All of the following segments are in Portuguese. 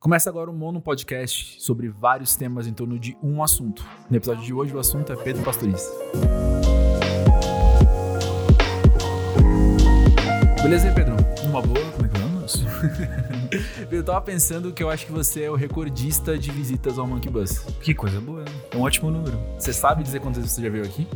Começa agora o Mono Podcast sobre vários temas em torno de um assunto. No episódio de hoje, o assunto é Pedro Pastoriz. Beleza aí, Pedro? Uma boa? Como é que vamos? eu tava pensando que eu acho que você é o recordista de visitas ao Monkey Bus. Que coisa boa. É um ótimo número. Você sabe dizer quantas vezes você já veio aqui?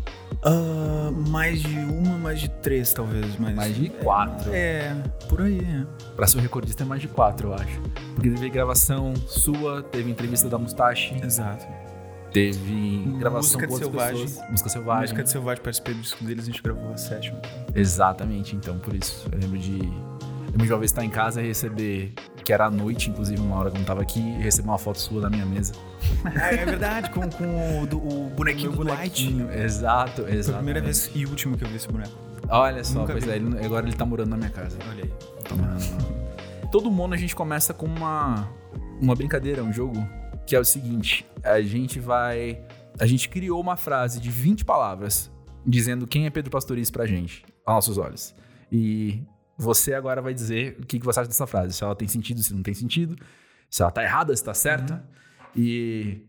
Uh, mais de uma, mais de três, talvez. Mas... Mais de quatro. É, por aí, é. Pra ser o recordista é mais de quatro, eu acho. Porque teve gravação sua, teve entrevista da Mustache. Exato. Teve gravação Música com outras Selvagem. pessoas. Música Selvagem. Música de Selvagem, participei do disco deles, a gente gravou a sétima. Exatamente, então, por isso. Eu lembro de. Eu lembro de uma vez estar em casa e receber, que era à noite, inclusive, uma hora que eu não tava aqui, e receber uma foto sua na minha mesa. É, é verdade, com, com o, do- o bonequinho do Light. Exato, exato. Foi a primeira vez e última que eu vi esse boneco. Olha só, Nunca pois vi. é, ele- agora ele tá morando na minha casa. Olha aí. Tá morando. Todo mundo a gente começa com uma, uma brincadeira, um jogo, que é o seguinte: a gente vai. A gente criou uma frase de 20 palavras dizendo quem é Pedro Pastoriz pra gente, aos nossos olhos. E você agora vai dizer o que que você acha dessa frase, se ela tem sentido, se não tem sentido, se ela tá errada, se tá certa. E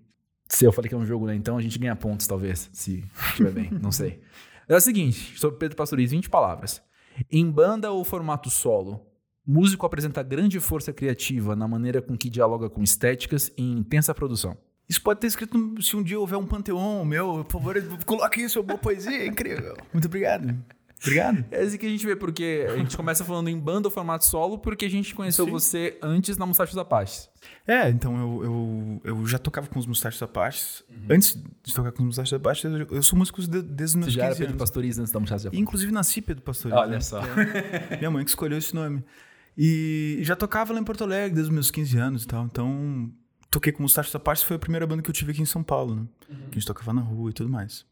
se eu falei que é um jogo, né? Então a gente ganha pontos, talvez, se estiver bem, não sei. É o seguinte, sobre Pedro Pastoriz, 20 palavras. Em banda ou formato solo, músico apresenta grande força criativa na maneira com que dialoga com estéticas e intensa produção. Isso pode ter escrito se um dia houver um panteão meu, por favor, coloque isso, é uma boa poesia, é incrível. Muito obrigado. Obrigado. É assim que a gente vê, porque a gente começa falando em banda ou formato solo, porque a gente conheceu Sim. você antes na Mustachos Apaches. É, então eu, eu, eu já tocava com os Mustachos Apaches. Antes de tocar com os Mustachos Apaches, eu, eu sou músico de- desde os Você meus já era 15 Pedro anos. Pastoriz antes da Mustachos E, Apaches. inclusive nasci Pedro Pastor. Olha só. Minha mãe que escolheu esse nome. E já tocava lá em Porto Alegre desde os meus 15 anos e tal. Então, toquei com os Mustachos Apaches, foi a primeira banda que eu tive aqui em São Paulo, né? Que a gente tocava na rua e tudo mais.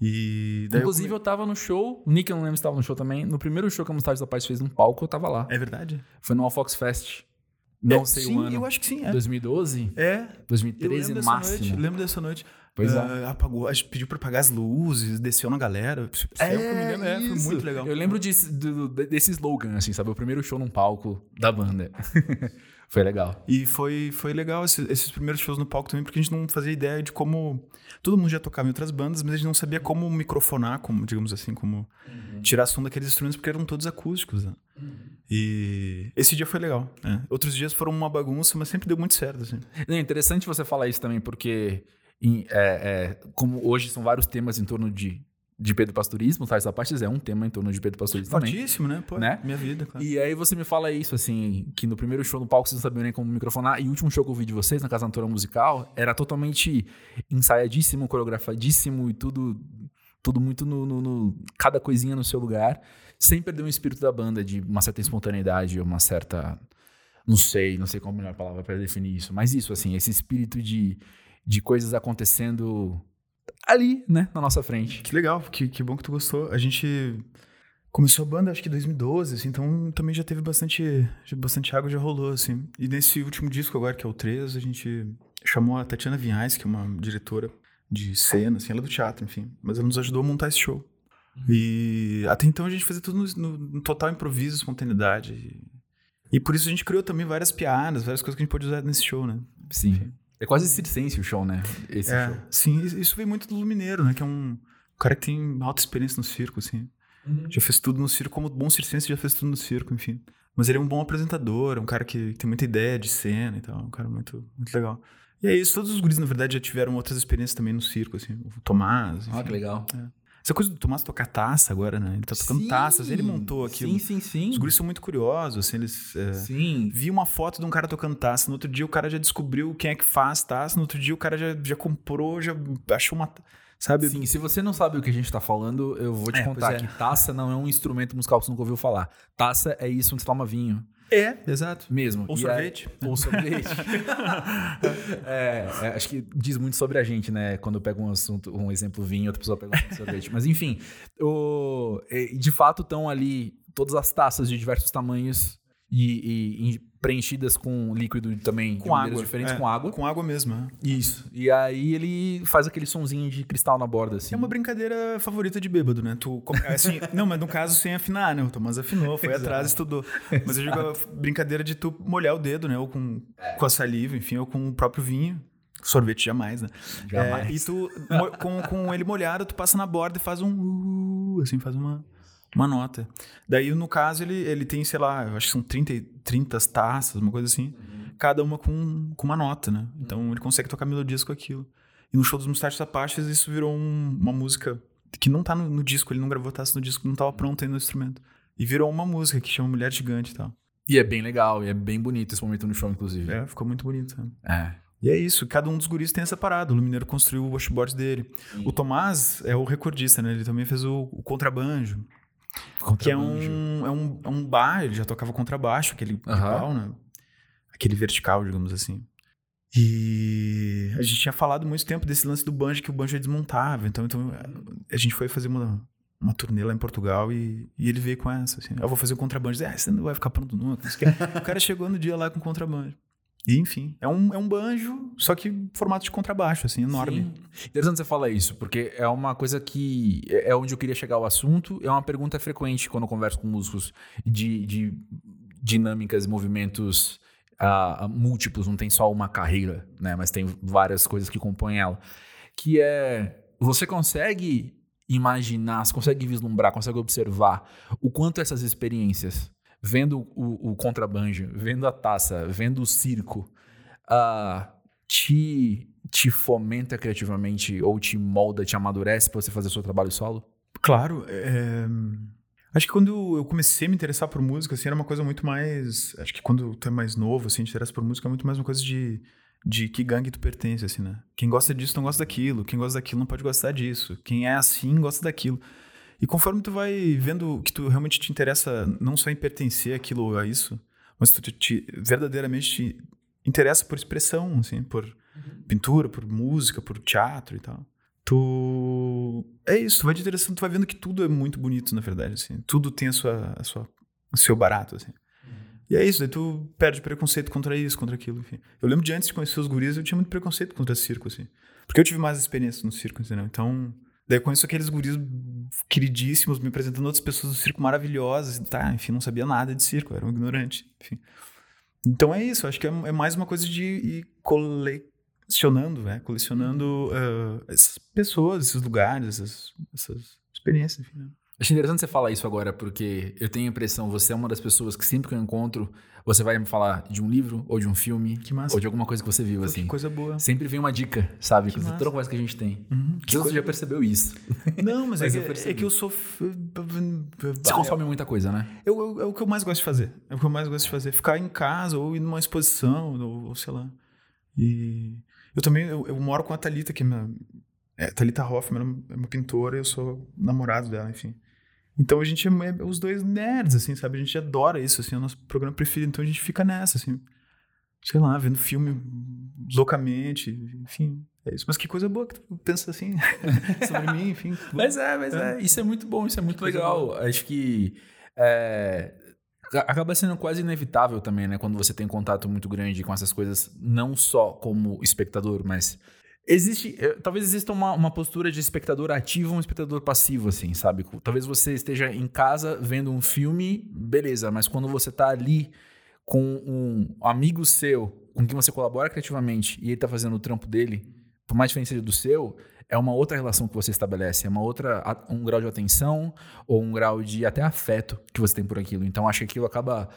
E eu Inclusive, eu, come- tava no show, o Nick, eu não lembro se tava no show também. No primeiro show que a Mustachos Apaches fez num palco, eu tava lá. É verdade? Foi no Fox Fest. Não É, sei sim, o ano. eu acho que sim, é. 2012? É, eu 2013 lembro no máximo. noite. Lembro dessa noite. Pois é. Ah, apagou, pediu pra apagar as luzes, desceu na galera. É, eu me lembro, é, foi muito legal. Eu lembro do- do- desse slogan, assim, sabe? O primeiro show num palco da banda. Foi legal. E foi, foi legal esse- esses primeiros shows no palco também, porque a gente não fazia ideia de como. Todo mundo já tocava em outras bandas, mas a gente não sabia como microfonar, como, digamos assim, como tirar som daqueles instrumentos, porque eram todos acústicos. né? E esse dia foi legal. é. Outros dias foram uma bagunça, mas sempre deu muito certo. Assim. É interessante você falar isso também, porque em- é, é, como hoje são vários temas em torno de, de Pedro Pastorismo, Tais Apaches é um tema em torno de Pedro Pastorismo também. Fortíssimo, né? Pô, Né? Minha vida, claro. E aí você me fala isso, assim, que no primeiro show no palco vocês não sabiam nem como microfonar, e o último show que eu vi de vocês, na Casa Antora Musical, era totalmente ensaiadíssimo, coreografadíssimo e tudo, tudo muito no, no- no- cada coisinha no seu lugar, sem perder o espírito da banda, de uma certa espontaneidade, uma certa, não sei, não sei qual a melhor palavra para definir isso, mas isso, assim, esse espírito de, de coisas acontecendo ali, né, na nossa frente. Que legal, que, que bom que tu gostou. A gente começou a banda acho que em 2012, assim, então também já teve bastante, bastante água, já rolou, assim. E nesse último disco agora, que é o 3, a gente chamou a Tatiana Vinhais, que é uma diretora de cena, assim, ela é do teatro, enfim. Mas ela nos ajudou a montar esse show. E até então a gente fazia tudo no, no- total improviso, espontaneidade. E, e por isso a gente criou também várias piadas, várias coisas que a gente pode usar nesse show, né? Sim. É quase circense o show, né? Esse É, show. sim, isso vem muito do Lumineiro, né? Que é um cara que tem alta experiência no circo, assim. Já fez tudo no circo, como bom circense já fez tudo no circo, enfim. Mas ele é um bom apresentador, é um cara que tem muita ideia de cena e tal, um cara muito, muito legal. E é isso, todos os guris, na verdade, já tiveram outras experiências também no circo, assim. O Tomás, Ah, enfim. que legal. Essa coisa do Tomás tocar taça agora, né? Ele tá tocando Sim, taças, ele montou aquilo. Sim, sim, sim. Os guris são muito curiosos, assim, eles... é, Sim. Vi uma foto de um cara tocando taça. No outro dia o cara já descobriu quem é que faz taça. No outro dia o cara já, já comprou, já achou uma. Sabe? Sim, se você não sabe o que a gente tá falando, eu vou te É, contar é. que taça não é um instrumento musical que você nunca ouviu falar. Taça é isso onde você toma vinho. É, exato. Mesmo. Ou E sorvete. é- Ou sorvete. É, é, acho que diz muito sobre a gente, né? Quando eu pego um assunto, um exemplo vinho, outra pessoa pega um sorvete. Mas enfim, o, de fato estão ali todas as taças de diversos tamanhos e, e preenchidas com líquido também com água diferentes é, com água. Com água mesmo, é. Isso. E aí ele faz aquele sonzinho de cristal na borda, assim. É uma brincadeira favorita de bêbado, né? Tu, assim, não, mas no caso sem afinar, né? O Tomás afinou, foi atrás, estudou. Mas eu digo a brincadeira de tu molhar o dedo, né? Ou com, com a saliva, enfim, ou com o próprio vinho. Sorvete jamais, né? Jamais. É, e tu, com, com ele molhado, tu passa na borda e faz um... Uh, assim, faz uma uma nota. Daí, no caso, ele, ele tem, sei lá, eu acho que são 30, 30 taças, uma coisa assim. Uhum. Cada uma com, com uma nota, né? Então ele consegue tocar melodias com aquilo. E no show dos Mustachos Apaches, isso virou um, uma música que não tá no, no, disco, ele não gravou taça no disco, não tava pronto ainda no instrumento. E virou uma música que chama Mulher Gigante e tal. E é bem legal, e é bem bonito esse momento no show, inclusive. É, ficou muito bonito. Né? É. E é isso, cada um dos guris tem essa parada. O Lumineiro construiu o washboard dele. Sim. O Tomás é o recordista, né? Ele também fez o, o contrabanjo. Que é um, é, um, é um bar, ele já tocava contrabaixo, aquele uhum. pau, né? Aquele vertical, digamos assim. E a gente tinha falado muito tempo desse lance do banjo, que o banjo é desmontável. Então, então a gente foi fazer uma, uma turnê lá em Portugal e, e ele veio com essa, assim. Eu vou fazer o contrabanjo. Ah, você não vai ficar pronto nunca. o cara chegou no dia lá com contrabanjo. E, enfim, é um, é um banjo, só que formato de contrabaixo, assim, enorme. Sim. Interessante você falar isso, porque é uma coisa que é, é onde eu queria chegar ao assunto. É uma pergunta frequente quando eu converso com músicos de, de dinâmicas, movimentos uh, múltiplos, não tem só uma carreira, né? Mas tem várias coisas que compõem ela. Que é, você consegue imaginar, você consegue vislumbrar, consegue observar o quanto essas experiências vendo o, o contrabanjo, vendo a taça, vendo o circo, uh, te, te fomenta criativamente ou te molda, te amadurece para você fazer seu trabalho solo? Claro. É... Acho que quando eu comecei a me interessar por música, assim, era uma coisa muito mais. Acho que quando tu é mais novo, assim, te interessa por música, é muito mais uma coisa de, de que gangue tu pertence, assim, né? Quem gosta disso não gosta daquilo, quem gosta daquilo não pode gostar disso, quem é assim gosta daquilo. E conforme tu vai vendo que tu realmente te interessa não só em pertencer aquilo a isso, mas tu te, te verdadeiramente te interessa por expressão, assim, por uhum. pintura, por música, por teatro e tal. Tu é isso, tu vai te interessando, tu vai vendo que tudo é muito bonito, na verdade, assim. Tudo tem a sua, a sua o seu barato, assim. Uhum. E é isso, daí tu perde preconceito contra isso, contra aquilo, enfim. Eu lembro de antes de conhecer os guris, eu tinha muito preconceito contra circo, assim. Porque eu tive mais experiência no circo, entendeu? Então, Daí eu conheço aqueles guris queridíssimos me apresentando outras pessoas do circo maravilhosas. Tá, enfim, não sabia nada de circo, era um ignorante. Enfim. Então é isso, acho que é, é mais uma coisa de ir colecionando, né? Colecionando uh, essas pessoas, esses lugares, essas, essas experiências, enfim. Né? Acho interessante você falar isso agora, porque eu tenho a impressão, você é uma das pessoas que sempre que eu encontro, você vai me falar de um livro, ou de um filme, ou de alguma coisa que você viu, Pô, assim. Que coisa boa. Sempre vem uma dica, sabe? Que toda conversa que a gente tem. Uhum, que você já percebeu isso. Não, mas, mas é, que, é, que eu sou... Você consome muita coisa, né? Eu, eu, é o que eu mais gosto de fazer. É o que eu mais gosto de fazer. Ficar em casa, ou ir numa exposição, ou, ou sei lá. E... Eu também, eu, eu moro com a Thalita, que é minha... É, Thalita Hoffman é uma pintora, eu sou namorado dela, enfim. Então a gente é, é os dois nerds, assim, sabe? A gente adora isso, assim, é o nosso programa preferido. Então a gente fica nessa, assim, sei lá, vendo filme loucamente, enfim. É isso. Mas que coisa boa que tu pensa assim sobre mim, enfim. Mas é, mas é. é. Isso é muito bom, isso é muito legal. Acho que é, acaba sendo quase inevitável também, né? Quando você tem contato muito grande com essas coisas, não só como espectador, mas Existe. Talvez exista uma, uma postura de espectador ativo um espectador passivo, assim, sabe? Talvez você esteja em casa vendo um filme, beleza, mas quando você tá ali com um amigo seu, com quem você colabora criativamente, e ele tá fazendo o trampo dele, por mais diferente seja do seu, é uma outra relação que você estabelece, é uma outra, um grau de atenção ou um grau de até afeto que você tem por aquilo. Então acho que aquilo acaba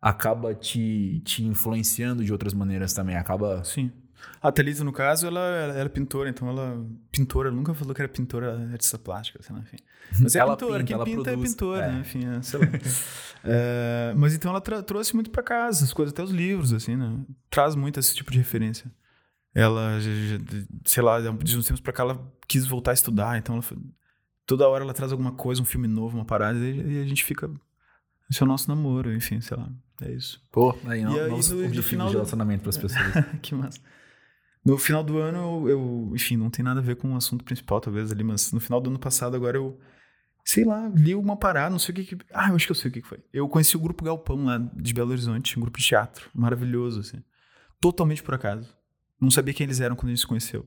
acaba te, te influenciando de outras maneiras também, acaba Sim. A Thalita, no caso, ela, ela era pintora, então ela. Pintora, ela nunca falou que era pintora artista plástica, sei lá, enfim. Mas é ela pintora, pinta, quem pinta é produz, é pintora, é. Né? enfim, é, sei lá. é, mas então ela trouxe muito para casa, as coisas, até os livros, assim, né? Traz muito esse tipo de referência. Ela, sei lá, de uns tempos pra cá, ela quis voltar a estudar, então ela, toda hora ela traz alguma coisa, um filme novo, uma parada, e a gente fica. Esse é o nosso namoro, enfim, sei lá. É isso. Pô, aí, e aí, no, no final de relacionamento para as pessoas. que massa. No final do ano, eu, eu, enfim, não tem nada a ver com o assunto principal, talvez ali, mas no final do ano passado, agora eu, sei lá, li uma parada, não sei o que que... Ah, eu acho que eu sei o que que foi. Eu conheci o grupo Galpão lá de Belo Horizonte, um grupo de teatro, maravilhoso, assim. Totalmente por acaso. Não sabia quem eles eram quando a gente se conheceu.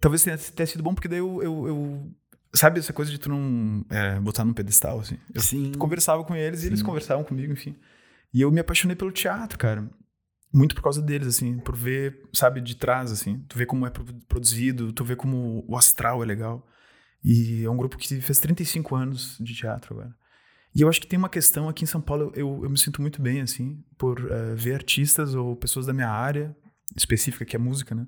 Talvez tenha, tenha sido bom, porque daí eu, eu, eu- Sabe essa coisa de tu não é, botar num pedestal, assim? Eu Sim. conversava com eles e eles conversavam comigo, enfim. E eu me apaixonei pelo teatro, cara. Muito por causa deles, assim, por ver, sabe, de trás, assim. Tu vê como é pro- produzido, tu vê como o astral é legal. E é um grupo que fez 35 anos de teatro agora. E eu acho que tem uma questão aqui em São Paulo, eu, eu me sinto muito bem, assim, por eh, ver artistas ou pessoas da minha área específica, que é música, né?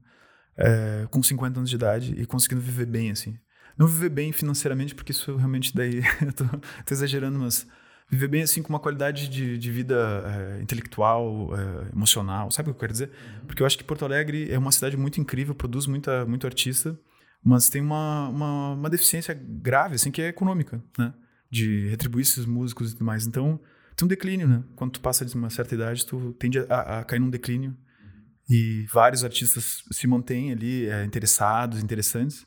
eh, com 50 anos de idade e conseguindo viver bem, assim. Não viver bem financeiramente, porque isso realmente daí eu tô, tô exagerando, mas viver bem assim com uma qualidade de, de vida eh, intelectual, eh, emocional, sabe o que eu quero dizer? Porque eu acho que Porto Alegre é uma cidade muito incrível, produz muita, muito artista, mas tem uma, uma, uma deficiência grave, assim, que é econômica, né? De retribuir esses músicos e tudo mais. Então, tem um declínio, né? Quando tu passa de uma certa idade, tu tende a, a cair num declínio e vários artistas se mantêm ali eh, interessados, interessantes.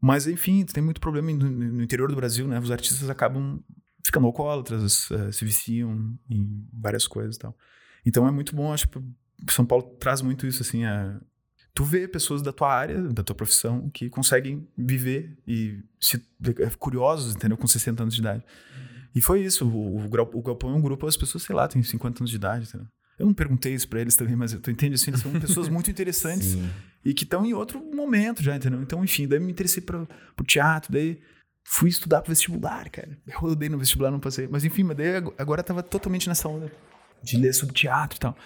Mas, enfim, tem muito problema no, no interior do Brasil, né? Os artistas acabam ficando alcoólatras, eh, se viciam em várias coisas e tal. Então é muito bom, acho que São Paulo traz muito isso, assim, a, tu vê pessoas da tua área, da tua profissão, que conseguem viver e se, é, curiosos, entendeu? Com 60 anos de idade. E foi isso, o, o, o Galpão é um grupo, as pessoas, sei lá, têm 50 anos de idade, entendeu? Eu não perguntei isso pra eles também, mas tu entende assim, eles são pessoas muito interessantes e que estão em outro momento já, entendeu? Então, enfim, daí me interessei pro, pro teatro, daí fui estudar pro vestibular, cara. Eu rodei no vestibular, não passei. Mas enfim, mas daí ag- agora eu tava totalmente nessa onda de ler sobre teatro e tal.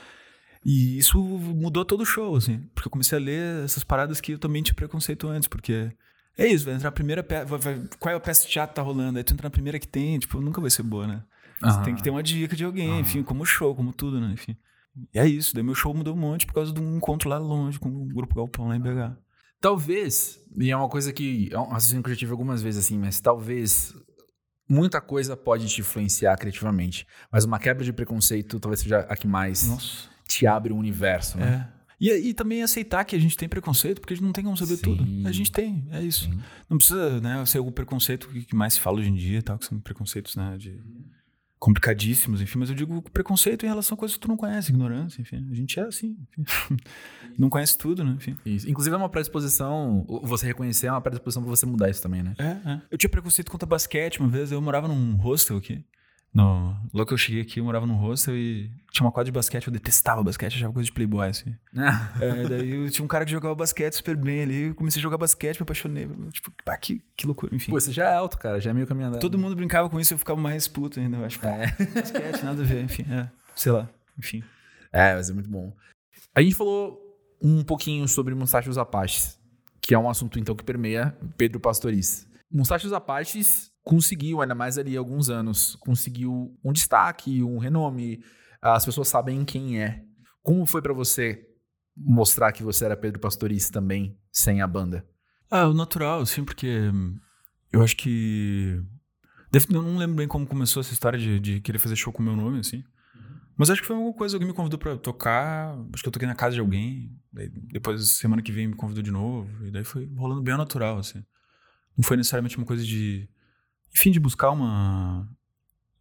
E isso mudou todo o show, assim. Porque eu comecei a ler essas paradas que eu também tinha preconceito antes, porque... É isso, vai entrar a primeira peça... Qual é a peça de teatro que tá rolando? Aí tu entra na primeira que tem, tipo, nunca vai ser boa, né? Você Aham. tem que ter uma dica de alguém, enfim, como show, como tudo, né? Enfim. E é isso, daí meu show mudou um monte por causa de um encontro lá longe com o Grupo Galpão lá em BH. Talvez, e é uma coisa que é um raciocínio que eu já tive algumas vezes assim, mas talvez muita coisa pode te influenciar criativamente, mas uma quebra de preconceito talvez seja a que mais Nossa. te abre um universo, né? É. E, e também aceitar que a gente tem preconceito, porque a gente não tem como saber Sim. tudo. A gente tem, é isso. Sim. Não precisa, né, ser o preconceito que mais se fala hoje em dia, tal, que são preconceitos, né, de complicadíssimos, enfim, mas eu digo preconceito em relação a coisas que tu não conhece, ignorância, enfim. A gente é assim, enfim. não conhece tudo, né, enfim. Isso. Inclusive é uma predisposição, você reconhecer é uma predisposição pra você mudar isso também, né? É, é. Eu tinha preconceito contra basquete uma vez, eu morava num hostel aqui. No, logo que eu cheguei aqui, eu morava num hostel e tinha uma quadra de basquete, eu detestava basquete, achava coisa de playboy, assim. É, daí eu tinha um cara que jogava basquete super bem ali, eu comecei a jogar basquete, me apaixonei. Tipo, pá, que, que loucura, enfim. Pô, você já é alto, cara, já é meio caminho andado. Todo mundo brincava com isso e eu ficava mais puto ainda, eu acho. É. Basquete, nada a ver, enfim, é, sei lá, enfim. É, mas é muito bom. A gente falou um pouquinho sobre Mustache dos Apaches, que é um assunto então que permeia Pedro Pastoriz. Mustache dos Apaches conseguiu, ainda mais ali alguns anos, conseguiu um destaque, um renome. As pessoas sabem quem é. Como foi pra você mostrar que você era Pedro Pastoriz também, sem a banda? Ah, o natural, assim, porque eu acho que. Eu não lembro bem como começou essa história de, de querer fazer show com o meu nome, assim. Mas acho que foi alguma coisa, alguém me convidou pra tocar. Acho que eu toquei na casa de alguém. daí depois, semana que vem, me convidou de novo. E daí foi rolando bem ao natural, assim. Não foi necessariamente uma coisa de. Enfim, de buscar uma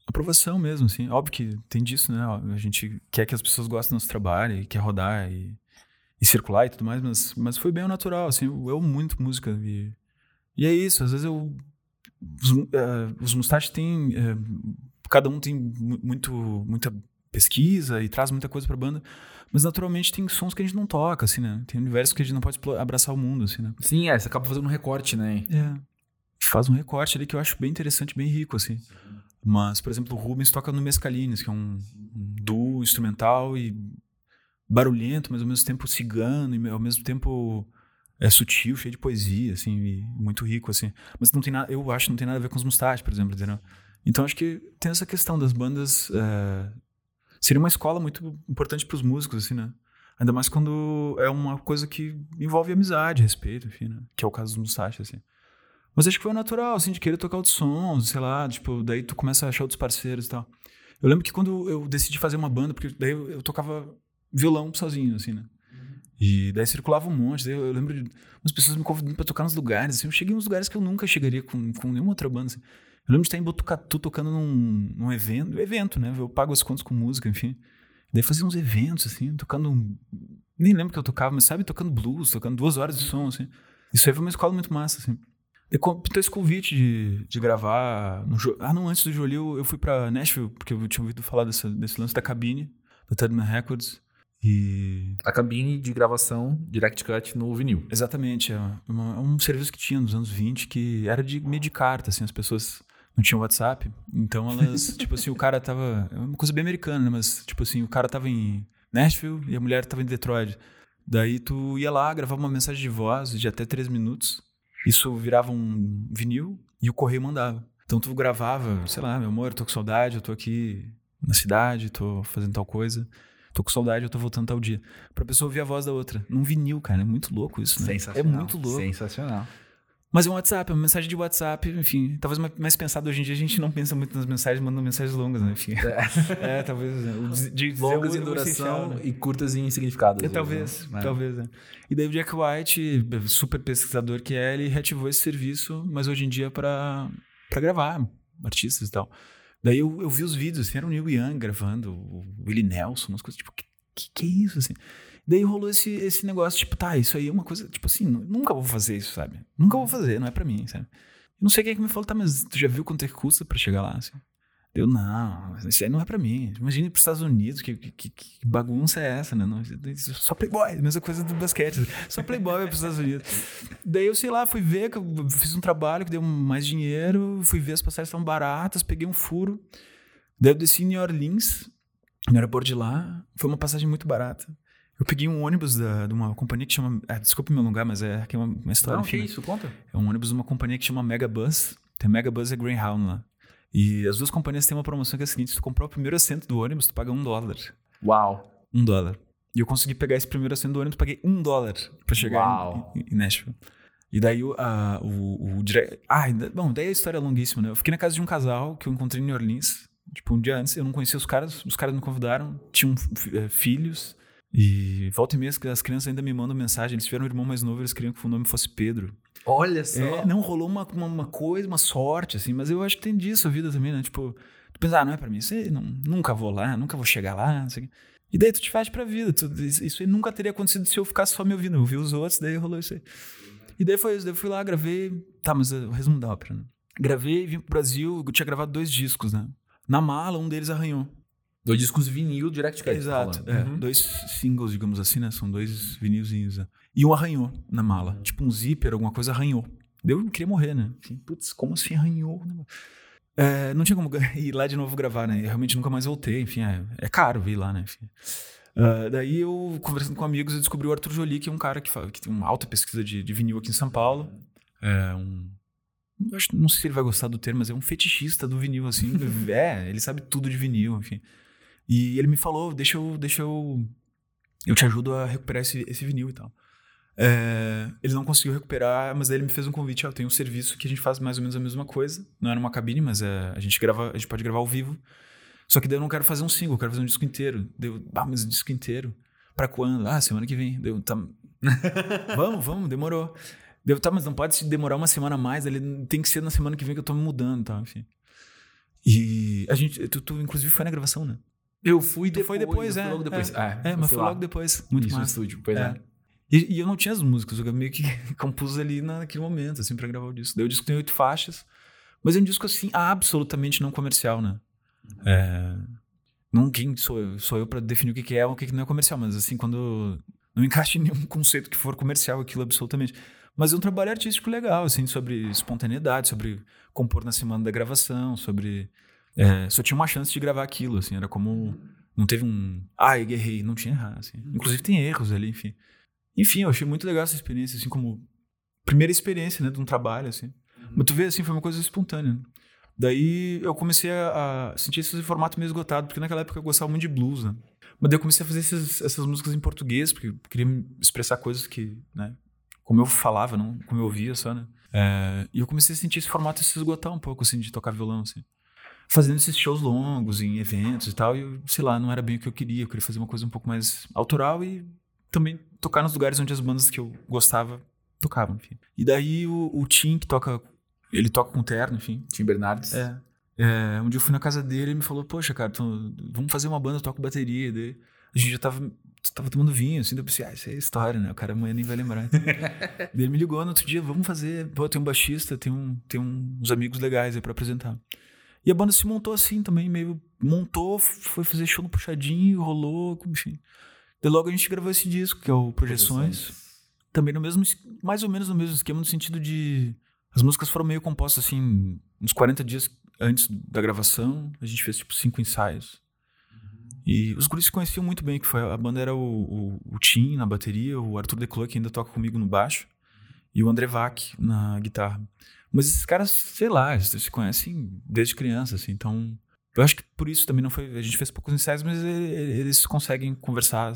aprovação mesmo, assim. Óbvio que tem disso, né? A gente quer que as pessoas gostem do nosso trabalho e quer rodar e, e circular e tudo mais, mas, mas foi bem natural, assim. Eu amo muito música e, e é isso. Às vezes eu. Os, eh, os mustaches têm. eh, cada um tem mu- muito, muita pesquisa e traz muita coisa pra banda, mas naturalmente tem sons que a gente não toca, assim, né? Tem universos que a gente não pode abraçar o mundo, assim, né? Sim, é, você acaba fazendo um recorte, né? É. Faz um recorte ali que eu acho bem interessante, bem rico, assim. Mas, por exemplo, o Rubens toca no Mescalines, que é um, um duo instrumental e barulhento, mas ao mesmo tempo cigano, e ao mesmo tempo é sutil, cheio de poesia, assim, muito rico, assim. Mas não tem nada, eu acho que não tem nada a ver com os Mustache, por exemplo, entendeu? Então acho que tem essa questão das bandas. é, seria uma escola muito importante para os músicos, assim, né? Ainda mais quando é uma coisa que envolve amizade, respeito, enfim, né? Que é o caso dos Mustache, assim. Mas acho que foi natural, assim, de querer tocar outros sons, sei lá, tipo, daí tu começa a achar outros parceiros e tal. Eu lembro que quando eu decidi fazer uma banda, porque daí eu, eu tocava violão sozinho, assim, né? E daí circulava um monte, daí eu, lembro de umas pessoas me convidando pra tocar nos lugares, assim, eu cheguei em uns lugares que eu nunca chegaria com, com nenhuma outra banda, assim. Eu lembro de estar em Botucatu tocando num, num evento, evento, né? Eu pago as contas com música, enfim. Daí fazia uns eventos, assim, tocando. Nem lembro que eu tocava, mas sabe, tocando blues, tocando duas horas de som, assim. Isso aí foi uma escola muito massa, assim. Eu esse convite de, de gravar. No, ah, não, antes do Jolie eu, eu fui pra Nashville, porque eu tinha ouvido falar dessa, desse lance da cabine, da Tedman Records. E. A cabine de gravação Direct Cut no vinil. Exatamente. É, uma, é um serviço que tinha nos anos 20 que era de meio de carta, assim, as pessoas não tinham WhatsApp. Então elas, tipo assim, o cara tava. É uma coisa bem americana, né? Mas, tipo assim, o cara tava em Nashville e a mulher tava em Detroit. Daí tu ia lá, gravava uma mensagem de voz de até três minutos. Isso virava um vinil e o correio mandava. Então tu gravava, sei lá, meu amor, tô com saudade, eu tô aqui na cidade, tô fazendo tal coisa. Tô com saudade, eu tô voltando tal dia. Pra pessoa ouvir a voz da outra. Num vinil, cara. É muito louco isso, né? Sensacional. É muito louco. Sensacional. Mas é um WhatsApp, é uma mensagem de WhatsApp, enfim. Talvez mais pensado hoje em dia, a gente não pensa muito nas mensagens, manda mensagens longas, né? Enfim. É, é talvez. Né? De, longas em duração né? e curtas em significado. É, talvez, né? talvez. É. E daí o Jack White, super pesquisador que é, ele reativou esse serviço, mas hoje em dia para gravar artistas e tal. Daí eu, eu vi os vídeos, assim, era o Neil Young gravando, o Willie Nelson, umas coisas tipo, que, que, que é isso, assim? Daí rolou esse, esse negócio, tipo, tá, isso aí é uma coisa, tipo assim, nunca vou fazer isso, sabe? Nunca vou fazer, não é pra mim, sabe? Eu não sei quem é que me falou, tá, mas tu já viu quanto é que custa pra chegar lá, assim? Eu, não, isso aí não é pra mim. Imagina ir pros Estados Unidos, que, que, que, bagunça é essa, né? Não, só playboy, mesma coisa do basquete. Só playboy vai pros Estados Unidos. Daí eu, sei lá, fui ver, que eu fiz um trabalho que deu mais dinheiro, fui ver as passagens estavam baratas, peguei um furo. Daí eu desci em New Orleans, no aeroporto de lá, foi uma passagem muito barata. Eu peguei um ônibus da, de uma companhia que chama. Ah, desculpa meu lugar, mas é aqui é uma, uma história. Não, que isso, conta. É um ônibus de uma companhia que chama Megabus. Tem Megabus e Greyhound lá. E as duas companhias têm uma promoção que é a seguinte: se tu comprar o primeiro assento do ônibus, tu paga um dólar. Uau! Um dólar. E eu consegui pegar esse primeiro assento do ônibus, paguei um dólar pra chegar Uau. em, em, Nashville. E daí o, a, o, o dire... Ah, bom, daí a história é longuíssima, né? Eu fiquei na casa de um casal que eu encontrei em New Orleans. Tipo, um dia antes, eu não conhecia os caras, os caras me convidaram, tinham eh, filhos. E volta e meia, as crianças ainda me mandam mensagem. Eles tiveram um irmão mais novo, eles queriam que o nome fosse Pedro. Olha só. É, não, rolou uma, uma, uma, coisa, uma sorte, assim, mas eu acho que tem disso a vida também, né? Tipo, tu pensa, ah, não é pra mim, isso aí, não, nunca vou lá, nunca vou chegar lá, não sei o quê. E daí tu te faz pra vida. Tu, isso aí nunca teria acontecido se eu ficasse só me ouvindo. Eu vi os outros, daí rolou isso aí. E daí foi isso, daí eu fui lá, gravei. Tá, mas o resumo da ópera, né? Gravei, vim pro Brasil, eu tinha gravado dois discos, né? Na mala, um deles arranhou. Dois discos vinil direct cut. Exato. É, uhum. Dois singles, digamos assim, né? São dois vinilzinhos. Né? E um arranhou na mala. Uhum. Tipo um zíper, alguma coisa arranhou. Eu queria morrer, né? Assim, putz, como assim arranhou? É, não tinha como ir lá de novo gravar, né? Eu realmente nunca mais voltei. Enfim, é, é caro vir lá, né? Enfim. Uh, daí eu, conversando com amigos, eu descobri o Arthur Jolie, que é um cara que, fala, que tem uma alta pesquisa de, de vinil aqui em São Paulo. É um Acho, não sei se ele vai gostar do termo, mas é um fetichista do vinil, assim. é, ele sabe tudo de vinil, enfim. E ele me falou, deixa eu, deixa eu, eu te ajudo a recuperar esse, esse vinil e tal. É, ele não conseguiu recuperar, mas aí ele me fez um convite, tem um serviço que a gente faz mais ou menos a mesma coisa. Não é numa cabine, mas é, a gente grava, a gente pode gravar ao vivo. Só que daí eu não quero fazer um single, eu quero fazer um disco inteiro. Deu, ah, mas um disco inteiro? Pra quando? Ah, semana que vem. Deu, tá... vamos, vamos, demorou. Deu, tá, mas não pode demorar uma semana a mais, ele tem que ser na semana que vem que eu tô me mudando, tá, enfim. E a gente, tu, tu inclusive foi na gravação, né? Eu fui depois. Foi depois, é. logo depois. É, é, é mas foi logo depois. Muito Isso, massa. no estúdio, pois é. é. E, e, eu não tinha as músicas, eu meio que compus ali naquele momento, assim, pra gravar o disco. Daí o disco tem oito faixas, mas é um disco, assim, absolutamente não comercial, né? É... Não quem sou eu, sou eu pra definir o que, que é ou o que, que não é comercial, mas assim, quando não encaixa em nenhum conceito que for comercial, aquilo absolutamente. Mas é um trabalho artístico legal, assim, sobre espontaneidade, sobre compor na semana da gravação, sobre é, só tinha uma chance de gravar aquilo, assim, era como. Não teve um. Ai, ah, errei, não tinha errado, assim. Inclusive tem erros ali, enfim. Enfim, eu achei muito legal essa experiência, assim, como. Primeira experiência, né, de um trabalho, assim. Uhum. Mas tu vê, assim, foi uma coisa espontânea. Daí eu comecei a, a sentir esse formato meio esgotado, porque naquela época eu gostava muito de blues, né? Mas daí eu comecei a fazer esses, essas músicas em português, porque eu queria expressar coisas que, né, como eu falava, não como eu ouvia só, né? É, e eu comecei a sentir esse formato se esgotar um pouco, assim, de tocar violão, assim fazendo esses shows longos em eventos e tal. E eu, sei lá, não era bem o que eu queria. Eu queria fazer uma coisa um pouco mais autoral e também tocar nos lugares onde as bandas que eu gostava tocavam, enfim. E daí o, o Tim, que toca Ele toca com terno, enfim. Tim Bernardes. É. É, um dia eu fui na casa dele e me falou, poxa, cara, tu- vamos fazer uma banda, eu toco bateria. Daí a gente já tava, tava tomando vinho, assim, daí eu pensei, ah, isso é história, né? O cara amanhã nem vai lembrar. daí ele me ligou no outro dia, vamos fazer, pô, tem um baixista, tem, um, tem uns amigos legais aí pra apresentar. E a banda se montou assim também, meio montou, foi fazer show no Puxadinho, rolou, enfim. Daí logo a gente gravou esse disco, que é o Projeções. Também no mesmo, es- mais ou menos no mesmo esquema, no sentido de. As músicas foram meio compostas assim, uns 40 dias antes da gravação. A gente fez tipo cinco ensaios. E os guris se conheciam muito bem, que foi a banda era o, o, o Tim na bateria, o Arthur Declô, que ainda toca comigo no baixo, e o André Vac na guitarra. Mas esses caras, sei lá, eles se conhecem desde criança, assim, então. Eu acho que por isso também não foi. A gente fez poucos ensaios, mas eles conseguem conversar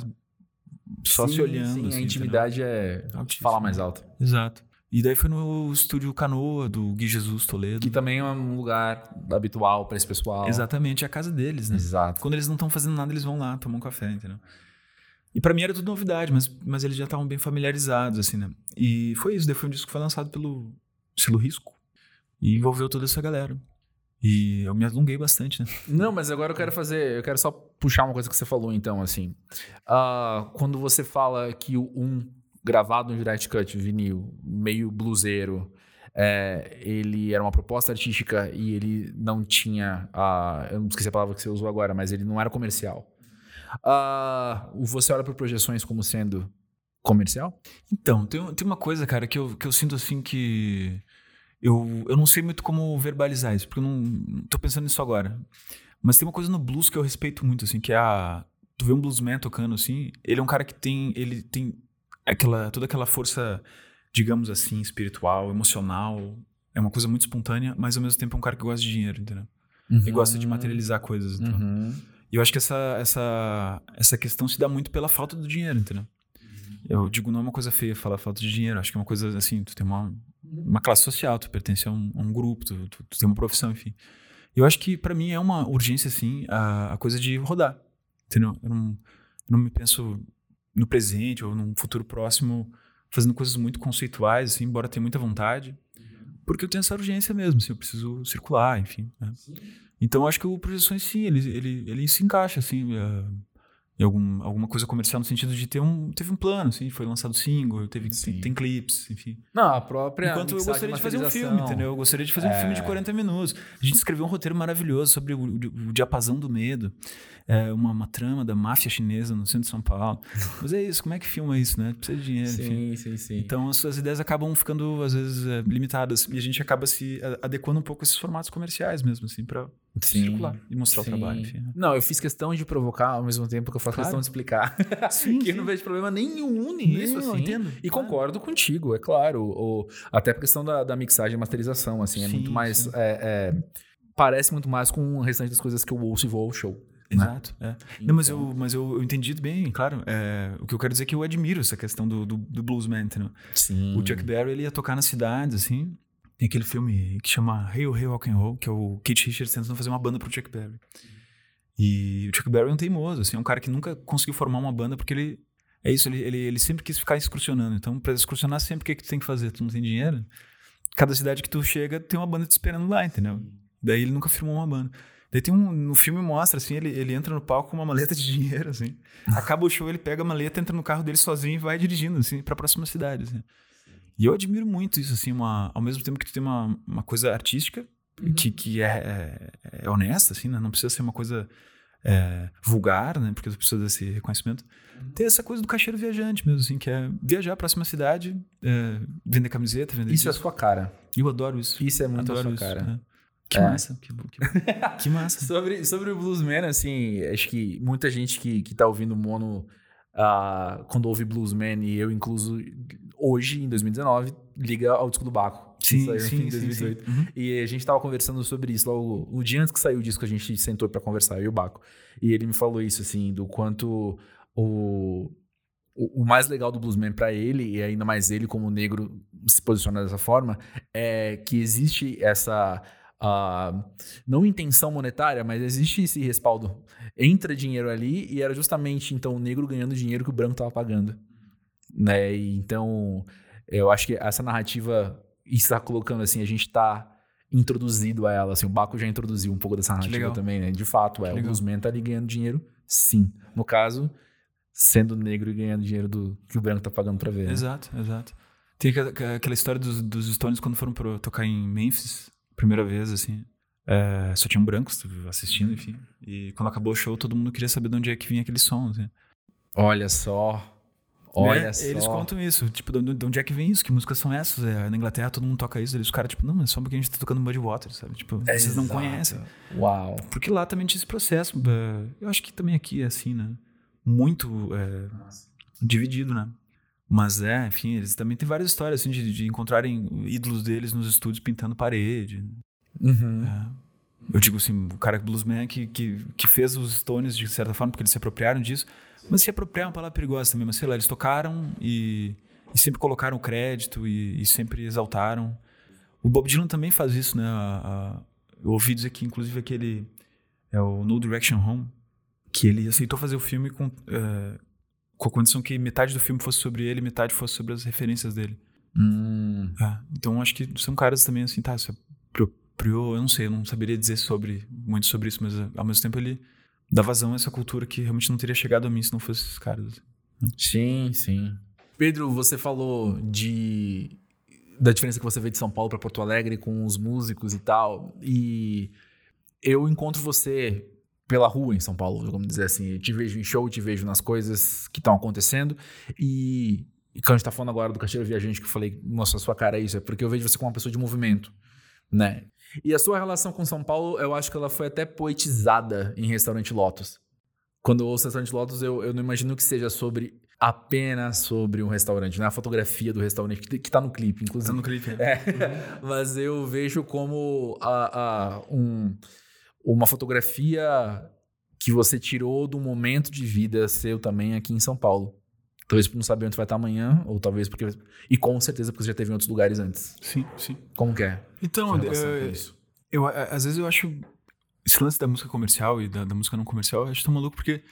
só se Sim, olhando. Sim, assim, a intimidade é Altíssimo. falar mais alto. entendeu? Exato. E daí foi no estúdio Canoa, do Gui Jesus Toledo. Que também é um lugar habitual pra esse pessoal. Exatamente, é a casa deles, né? Exato. Quando eles não estão fazendo nada, eles vão lá, tomam um café, entendeu? E pra mim era tudo novidade, mas, mas eles já estavam bem familiarizados, assim, né? E foi isso, daí foi um disco que foi lançado pelo Silo Risco. E envolveu toda essa galera. E eu me alonguei bastante, né? Não, mas agora eu quero fazer. Eu quero só puxar uma coisa que você falou, então, assim. Ah, quando você fala que o um gravado no Direct Cut, vinil, meio bluseiro, é, ele era uma proposta artística e ele não tinha. a eu não esqueci a palavra que você usou agora, mas ele não era comercial. Ah, você olha para projeções como sendo comercial? Então, tem, tem uma coisa, cara, que eu, que eu sinto assim que. Eu, eu não sei muito como verbalizar isso, porque eu não, tô pensando nisso agora. Mas tem uma coisa no blues que eu respeito muito, assim, que é a. Tu vê um bluesman tocando assim, ele é um cara que tem. Ele tem aquela, toda aquela força, digamos assim, espiritual, emocional. É uma coisa muito espontânea, mas ao mesmo tempo é um cara que gosta de dinheiro, entendeu? E gosta de materializar coisas. Então. Uhum. E eu acho que essa, essa, essa questão se dá muito pela falta do dinheiro, entendeu? Eu digo, não é uma coisa feia falar falta de dinheiro. Acho que é uma coisa assim, tu tem uma, uma classe social, tu pertence a um, a um grupo, tu, tu, tu tem uma profissão, enfim. Eu acho que pra mim é uma urgência, assim, a, a coisa de rodar, entendeu? Eu não, eu não me penso no presente ou num futuro próximo fazendo coisas muito conceituais, assim, embora tenha muita vontade, porque eu tenho essa urgência mesmo, assim, eu preciso circular, enfim. né? Então acho que o Projeções, sim, ele, ele, ele se encaixa, assim, eh, em algum, alguma coisa comercial no sentido de ter um, teve um plano, assim, foi lançado single, teve, Sim. tem, tem clipes, enfim. Não, a própria. Enquanto eu gostaria de fazer um filme, entendeu? Eu gostaria de fazer um filme de 40 minutos. A gente escreveu um roteiro maravilhoso sobre o, o- o diapasão do medo, é, uma, uma trama da máfia chinesa no centro de São Paulo. Mas é isso, como é que filma isso, né? Precisa de dinheiro, enfim. Sim, sim, sim. Então as suas ideias acabam ficando, às vezes, é, limitadas. E a gente acaba se adequando um pouco a esses formatos comerciais mesmo, assim, pra Sim, circular e mostrar sim. o trabalho, enfim. né? Não, eu fiz questão de provocar ao mesmo tempo que eu faço Claro. questão de explicar. Sim, que eu não vejo problema nenhum nisso, assim. entendo. E Claro. concordo contigo, é claro. O, até a questão da, da mixagem e masterização, assim, é Sim, muito mais. é- é, parece muito mais com o restante das coisas que eu ouço e vou ao show. né? Exato. é. Não, mas, Então- eu, mas eu, eu entendi bem, claro. é, o que eu quero dizer é que eu admiro essa questão do, do, do bluesman, entendeu? Sim. O Chuck Berry, ele ia tocar nas cidades, assim. Tem aquele filme que chama Hail, Hail, Rock and Roll, que é o Kate Richards tentando fazer uma banda pro Chuck Berry. E o Chuck Berry é um teimoso, assim, é um cara que nunca conseguiu formar uma banda porque ele... É isso, ele, ele, ele sempre quis ficar excursionando. Então, pra excursionar, sempre o que, que tu tem que fazer? Tu não tem dinheiro? Cada cidade que tu chega, tem uma banda te esperando lá, entendeu? Daí ele nunca firmou uma banda. Daí tem um... No filme mostra, assim, ele, ele entra no palco com uma maleta de dinheiro, assim. Acaba o show, ele pega a maleta, entra no carro dele sozinho e vai dirigindo, assim, pra próxima cidade, assim. E eu admiro muito isso, assim, uma, ao mesmo tempo que tu tem uma, uma coisa artística, que, que é, é, é honesta, assim, né? Não precisa ser uma coisa é, vulgar, né? Porque tu precisa desse reconhecimento. Tem essa coisa do caixeiro viajante mesmo, assim, que é viajar pra próxima cidade, é, vender camiseta, vender Isso é a disco. sua cara. Eu adoro isso. Isso é muito a adoro sua isso. cara. né? Que É. massa. Que, que, que massa. Sobre, sobre o Bluesman, assim, acho que muita gente que, que tá ouvindo o Mono, ah, quando ouve Bluesman, e eu incluso hoje, em 2019, liga ao disco do Baco. Sim, saiu, sim, em sim, 2018. sim. Uhum. E a gente tava conversando sobre isso logo, o dia antes que saiu o disco, a gente sentou pra conversar, eu e o Baco. E ele me falou isso, assim, do quanto o, o, o mais legal do Bluesman pra ele, e ainda mais ele como negro se posiciona dessa forma, é que existe essa. Ah, não intenção monetária, mas existe esse respaldo. Entra dinheiro ali e era justamente então o negro ganhando dinheiro que o branco tava pagando. Né? E, então, eu acho que essa narrativa está colocando assim, a gente tá introduzido a ela, assim, o Baco já introduziu um pouco dessa narrativa também, né? De fato, é, Que o bluesman tá ali ganhando dinheiro, sim. No caso, sendo negro e ganhando dinheiro do que o branco tá pagando pra ver. né? Exato, exato. Tem aquela, aquela história dos, dos Stones quando foram pro, tocar em Memphis, primeira vez, assim. é, só tinham brancos assistindo, enfim. E quando acabou o show, todo mundo queria saber de onde é que vinha aquele som, assim. Olha só. Olha Né? só. Eles contam isso, tipo, de, de onde é que vem isso? Que músicas são essas? É, na Inglaterra todo mundo toca isso. Eles, os caras, tipo, não, é só porque a gente tá tocando Mudwater, sabe? Tipo, vocês não Exato. conhecem. Uau. Porque lá também tinha esse processo. é, eu acho que também aqui é assim, né? Muito é, dividido, né? Mas é, enfim, eles também têm várias histórias, assim, de, de encontrarem ídolos deles nos estúdios pintando parede. Uhum. é. Eu digo assim, o cara bluesman que, que, que fez os Stones de certa forma, porque eles se apropriaram disso. Mas se apropriar é uma palavra perigosa também, mas sei lá, eles tocaram e, e sempre colocaram crédito e, e sempre exaltaram. O Bob Dylan também faz isso, né? A- a- eu ouvi dizer que, inclusive, aquele. É o No Direction Home, que ele aceitou fazer o filme com, eh, com a condição que metade do filme fosse sobre ele, metade fosse sobre as referências dele. Hum. É, então acho que são caras também assim, tá, se apropriou, eu não sei, eu não saberia dizer sobre muito sobre isso, mas ao mesmo tempo ele dá vazão a essa cultura que realmente não teria chegado a mim se não fosse esses caras. assim. Sim, sim. Pedro, você falou de da diferença que você vê de São Paulo para Porto Alegre com os músicos e tal. E eu encontro você pela rua em São Paulo, vamos dizer assim. Eu te vejo em show, te vejo nas coisas que estão acontecendo. E, e quando a gente tá falando agora do Cacheiro Viajante, que eu falei, nossa, a sua cara é isso, é porque eu vejo você como uma pessoa de movimento, né? E a sua relação com São Paulo, eu acho que ela foi até poetizada em Restaurante Lotus. Quando eu ouço Restaurante Lotus, eu, eu não imagino que seja sobre apenas sobre um restaurante, não é a fotografia do restaurante que, que tá no clipe, inclusive. Tá no clipe. É, mas eu vejo como a, a- um- uma fotografia que você tirou do momento de vida seu também aqui em São Paulo. Talvez por não saber onde vai estar amanhã, ou talvez porque. E com certeza porque você já teve em outros lugares antes. Sim, sim. Como que é? Então, relação com eh, isso? eu, às vezes eu acho esse lance da música comercial e da, da música não comercial, eu acho tão maluco porque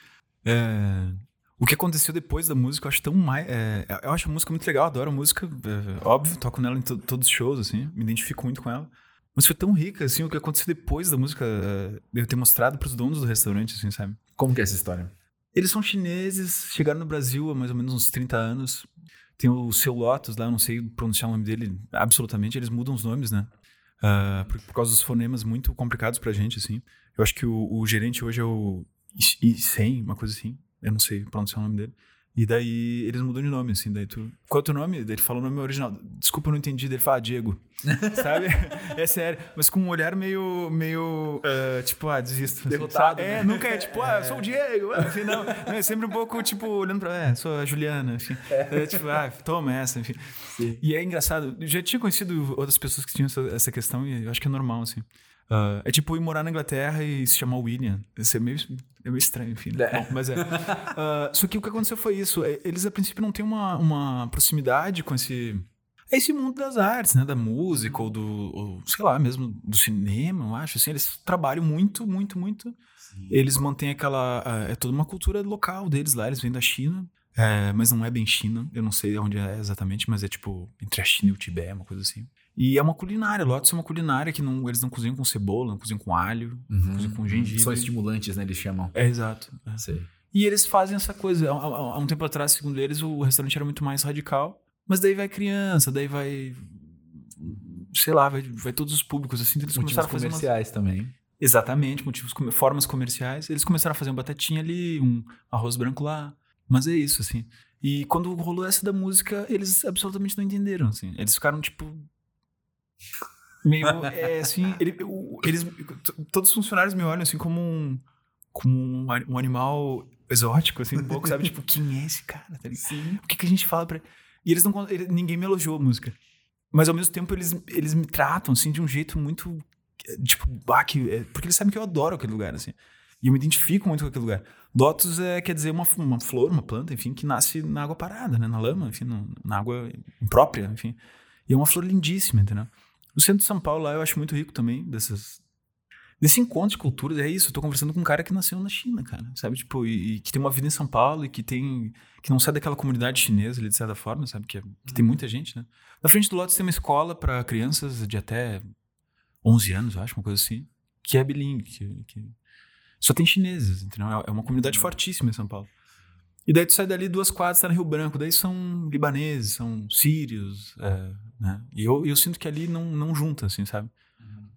é, o que aconteceu depois da música eu acho tão mais. é, eu acho a música muito legal, adoro a música, é, óbvio, toco nela em to- todos os shows, assim, me identifico muito com ela. Mas foi tão rica, assim, o que aconteceu depois da música, é, eu ter mostrado pros donos do restaurante, assim, sabe? Como que é essa história? Eles são chineses, chegaram no Brasil há mais ou menos uns 30 anos. Tem o seu Lotus lá, eu não sei pronunciar o nome dele absolutamente, eles mudam os nomes, né? Ah, por, por causa dos fonemas muito complicados pra gente, assim. Eu acho que o, o gerente hoje é o Isen, uma coisa assim. Eu não sei pronunciar o nome dele. E daí eles mudam de nome, assim. Daí tu. Qual é o teu nome? Daí ele fala o nome original. Desculpa, eu não entendi. Daí ele fala ah, Diego. Sabe? É sério. Mas com um olhar meio. meio. ah, tipo, ah, desisto. assim, Derrotado, sabe? né? É, nunca é tipo, ah, eu sou o Diego. Assim, não, não, é sempre um pouco, tipo, olhando pra. É, sou a Juliana, enfim. É, tipo, ah, toma essa, enfim. E é engraçado. Eu já tinha conhecido outras pessoas que tinham essa, essa questão e eu acho que é normal, assim. Ah, é tipo ir morar na Inglaterra e se chamar William. Isso é meio, é meio estranho, enfim. né? É. Bom, mas é. Ah, só que o que aconteceu foi isso. É, Eles, a princípio, não têm uma, uma proximidade com esse. Esse mundo das artes, né? Da música ou do. ou, sei lá, mesmo do cinema, eu acho. Assim, eles trabalham muito, muito, muito. Eles mantêm aquela. ah, É toda uma cultura local deles lá. Eles vêm da China. é, mas não é bem China. Eu não sei onde é exatamente, mas é tipo entre a China e o Tibete, uma coisa assim. E é uma culinária. Lotus é uma culinária que não, eles não cozinham com cebola, não cozinham com alho, não cozinham com gengibre. São estimulantes, né? Eles chamam. É, exato. é. Sei. E eles fazem essa coisa. Há, há- um tempo atrás, segundo eles, o restaurante era muito mais radical. Mas daí vai criança, daí vai. Sei lá, vai, vai todos os públicos, assim. Eles Motivos começaram a fazer umas- comerciais também. Exatamente, motivos, formas comerciais. Eles começaram a fazer uma batatinha ali, um arroz branco lá. Mas é isso, assim. E quando rolou essa da música, eles absolutamente não entenderam, assim. Eles ficaram, tipo. Meio. É, assim. ele- eles, todos os funcionários me olham, assim, como um. Como um, um animal exótico, assim, um pouco, sabe? Tipo, quem é esse cara? Tá? Sim. O que, que a gente fala pra. E eles não. ele- ninguém me elogiou a música. Mas ao mesmo tempo eles, eles me tratam, assim, de um jeito muito. eh, Tipo, bah, que, é, porque eles sabem que eu adoro aquele lugar, assim. E eu me identifico muito com aquele lugar. Lotus é, quer dizer, uma, uma flor, uma planta, enfim, que nasce na água parada, né? Na lama, enfim, no- na água imprópria, enfim. E é uma flor lindíssima, entendeu? O centro de São Paulo lá eu acho muito rico também, dessas. desse encontro de culturas, é isso. Eu tô conversando com um cara que nasceu na China, cara, sabe? Tipo, e, e, que tem uma vida em São Paulo e que tem. que não sai daquela comunidade chinesa ali, de certa forma, sabe? Que, é, que tem muita gente, né? Na frente do Lotus tem uma escola para crianças de até 11 anos, eu acho, uma coisa assim, que é bilingue, que, que só tem chineses, entendeu? É, é uma comunidade fortíssima em São Paulo. E daí tu sai dali duas quadras, tá no Rio Branco, daí são libaneses, são sírios, é, né? E eu, eu sinto que ali não, não junta, assim, sabe?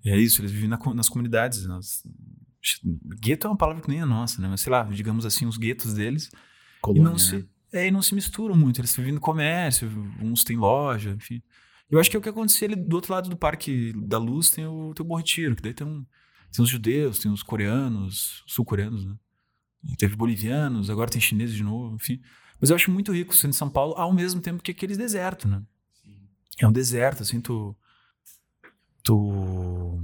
E é isso, eles vivem na, nas comunidades. Nas... Gueto é uma palavra que nem é nossa, né? Mas sei lá, digamos assim, os guetos deles. Colônia, e não, se, né? é, e não se misturam muito. Eles vivem no comércio, uns têm loja, enfim. Eu acho que é o que acontecia ali do outro lado do Parque da Luz tem o, tem o Bom Retiro, que daí tem, um, tem os judeus, tem os coreanos, sul-coreanos, né? Teve bolivianos, agora tem chineses de novo, enfim. Mas eu acho muito rico sendo de São Paulo, ao mesmo tempo que aqueles deserto, né? Sim. É um deserto, assim, tu tu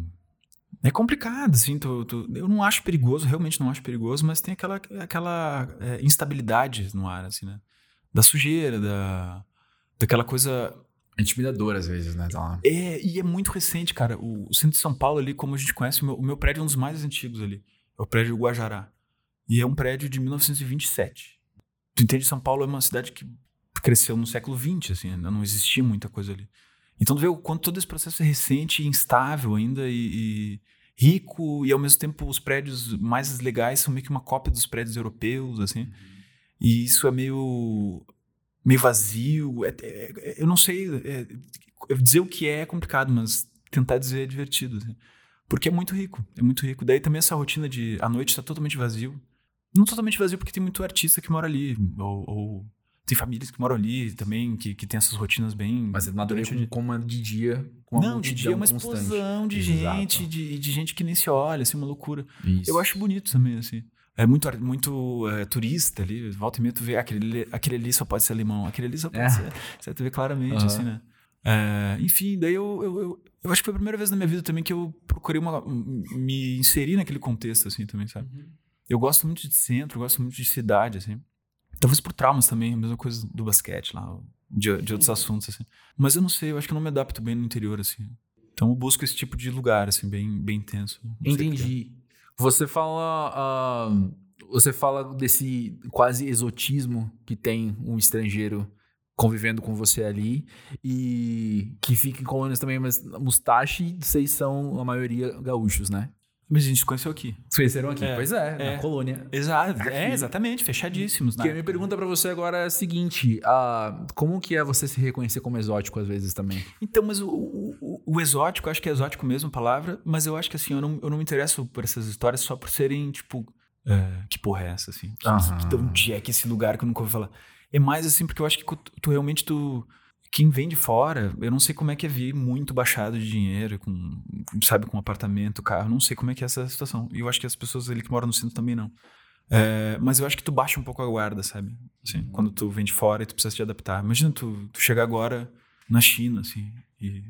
é complicado, assim, tu, tu, eu não acho perigoso, realmente não acho perigoso, mas tem aquela, aquela é, instabilidade no ar, assim, né? Da sujeira, da, daquela coisa... Intimidadora, às vezes, né? Tá é, e é muito recente, cara. O, o, centro de São Paulo ali, como a gente conhece, o meu, o meu, prédio é um dos mais antigos ali. É o prédio Guajará. E é um prédio de 1927. Tu entende? São Paulo é uma cidade que cresceu no século XX, assim, ainda não existia muita coisa ali. Então tu vê o quanto todo esse processo é recente e instável ainda e, e, rico e ao mesmo tempo os prédios mais legais são meio que uma cópia dos prédios europeus, assim. Uhum. E isso é meio meio vazio. É, é, é eu não sei é, dizer o que é, é complicado, mas tentar dizer é divertido, assim. porque é muito rico, é muito rico. Daí também essa rotina de a noite está totalmente vazio. Não totalmente vazio porque tem muito artista que mora ali ou, ou tem famílias que moram ali também, que, que tem essas rotinas bem. Mas é nada com, com uma de dia. Com não, de dia é uma explosão de gente, de, de gente que nem se olha, assim, uma loucura. Isso. Eu acho bonito também, assim. É muito, muito é, turista ali, volta e meia tu vê, aquele, aquele ali só pode ser alemão, aquele ali só pode é. ser. Você vê claramente, uhum. assim, né? É, enfim, daí eu, eu, eu, eu, acho que foi a primeira vez na minha vida também que eu procurei uma, me inserir naquele contexto, assim, também, sabe? Uhum. Eu gosto muito de centro, gosto muito de cidade, assim. Talvez por traumas também, a mesma coisa do basquete lá, de, de outros assuntos, assim. Mas eu não sei, eu acho que eu não me adapto bem no interior, assim. Então eu busco esse tipo de lugar, assim, bem, bem intenso. Entendi. Você fala. Uh, você fala desse quase exotismo que tem um estrangeiro convivendo com você ali e que fica em colônias também, mas Mustache, vocês são a maioria gaúchos, né? Mas a gente se conheceu aqui. Se conheceram aqui? É, pois é, é, na colônia. Exato, é, exatamente, fechadíssimos. Né? a minha pergunta para você agora é a seguinte: uh, como que é você se reconhecer como exótico às vezes também? Então, mas o, o, o exótico, acho que é exótico mesmo a palavra, mas eu acho que assim, eu não, eu não me interesso por essas histórias só por serem, tipo, uh, que porra é essa, assim? Que, onde é que esse lugar que eu nunca ouvi falar? É mais assim, porque eu acho que tu, tu realmente tu quem vem de fora, eu não sei como é que é vir muito baixado de dinheiro, com, sabe, com apartamento, carro, não sei como é que é essa situação. E eu acho que as pessoas ali que moram no centro também não. É, mas eu acho que tu baixa um pouco a guarda, sabe? Assim, uhum. Quando tu vem de fora e tu precisa te adaptar. Imagina tu, tu chegar agora na China, assim, e,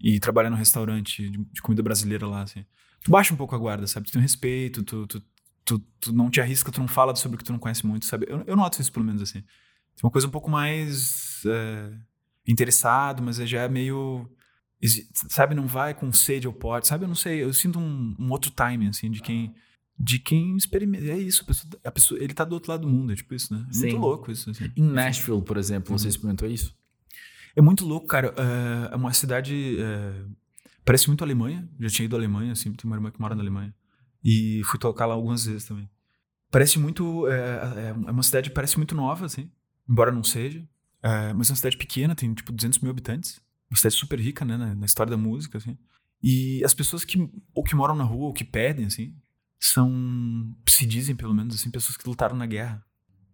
e trabalhar num restaurante de, de, comida brasileira lá, assim. Tu baixa um pouco a guarda, sabe? Tu tem um respeito, tu, tu, tu, tu, não te arrisca, tu não fala sobre o que tu não conhece muito, sabe? Eu, eu noto isso pelo menos, assim. Tem uma coisa um pouco mais... É, interessado, mas já é meio. Sabe, não vai com sede ao pote, sabe? Eu não sei, eu sinto um, um outro timing, assim, de quem. De quem experimenta. É isso, a pessoa, a pessoa, ele tá do outro lado do mundo, é tipo isso, né? É muito louco isso. Assim. Em Nashville, por exemplo, uhum. você experimentou isso? É muito louco, cara. É, é uma cidade. É, parece muito Alemanha. Já tinha ido à Alemanha, assim, tem uma irmã que mora na Alemanha. E fui tocar lá algumas vezes também. Parece muito. É, é uma cidade parece muito nova, assim. Embora não seja. É, mas é uma cidade pequena, tem tipo 200 mil habitantes. Uma cidade super rica, né, na, na, história da música, assim. E as pessoas que ou que moram na rua ou que pedem, assim, são, se dizem pelo menos, assim, pessoas que lutaram na guerra.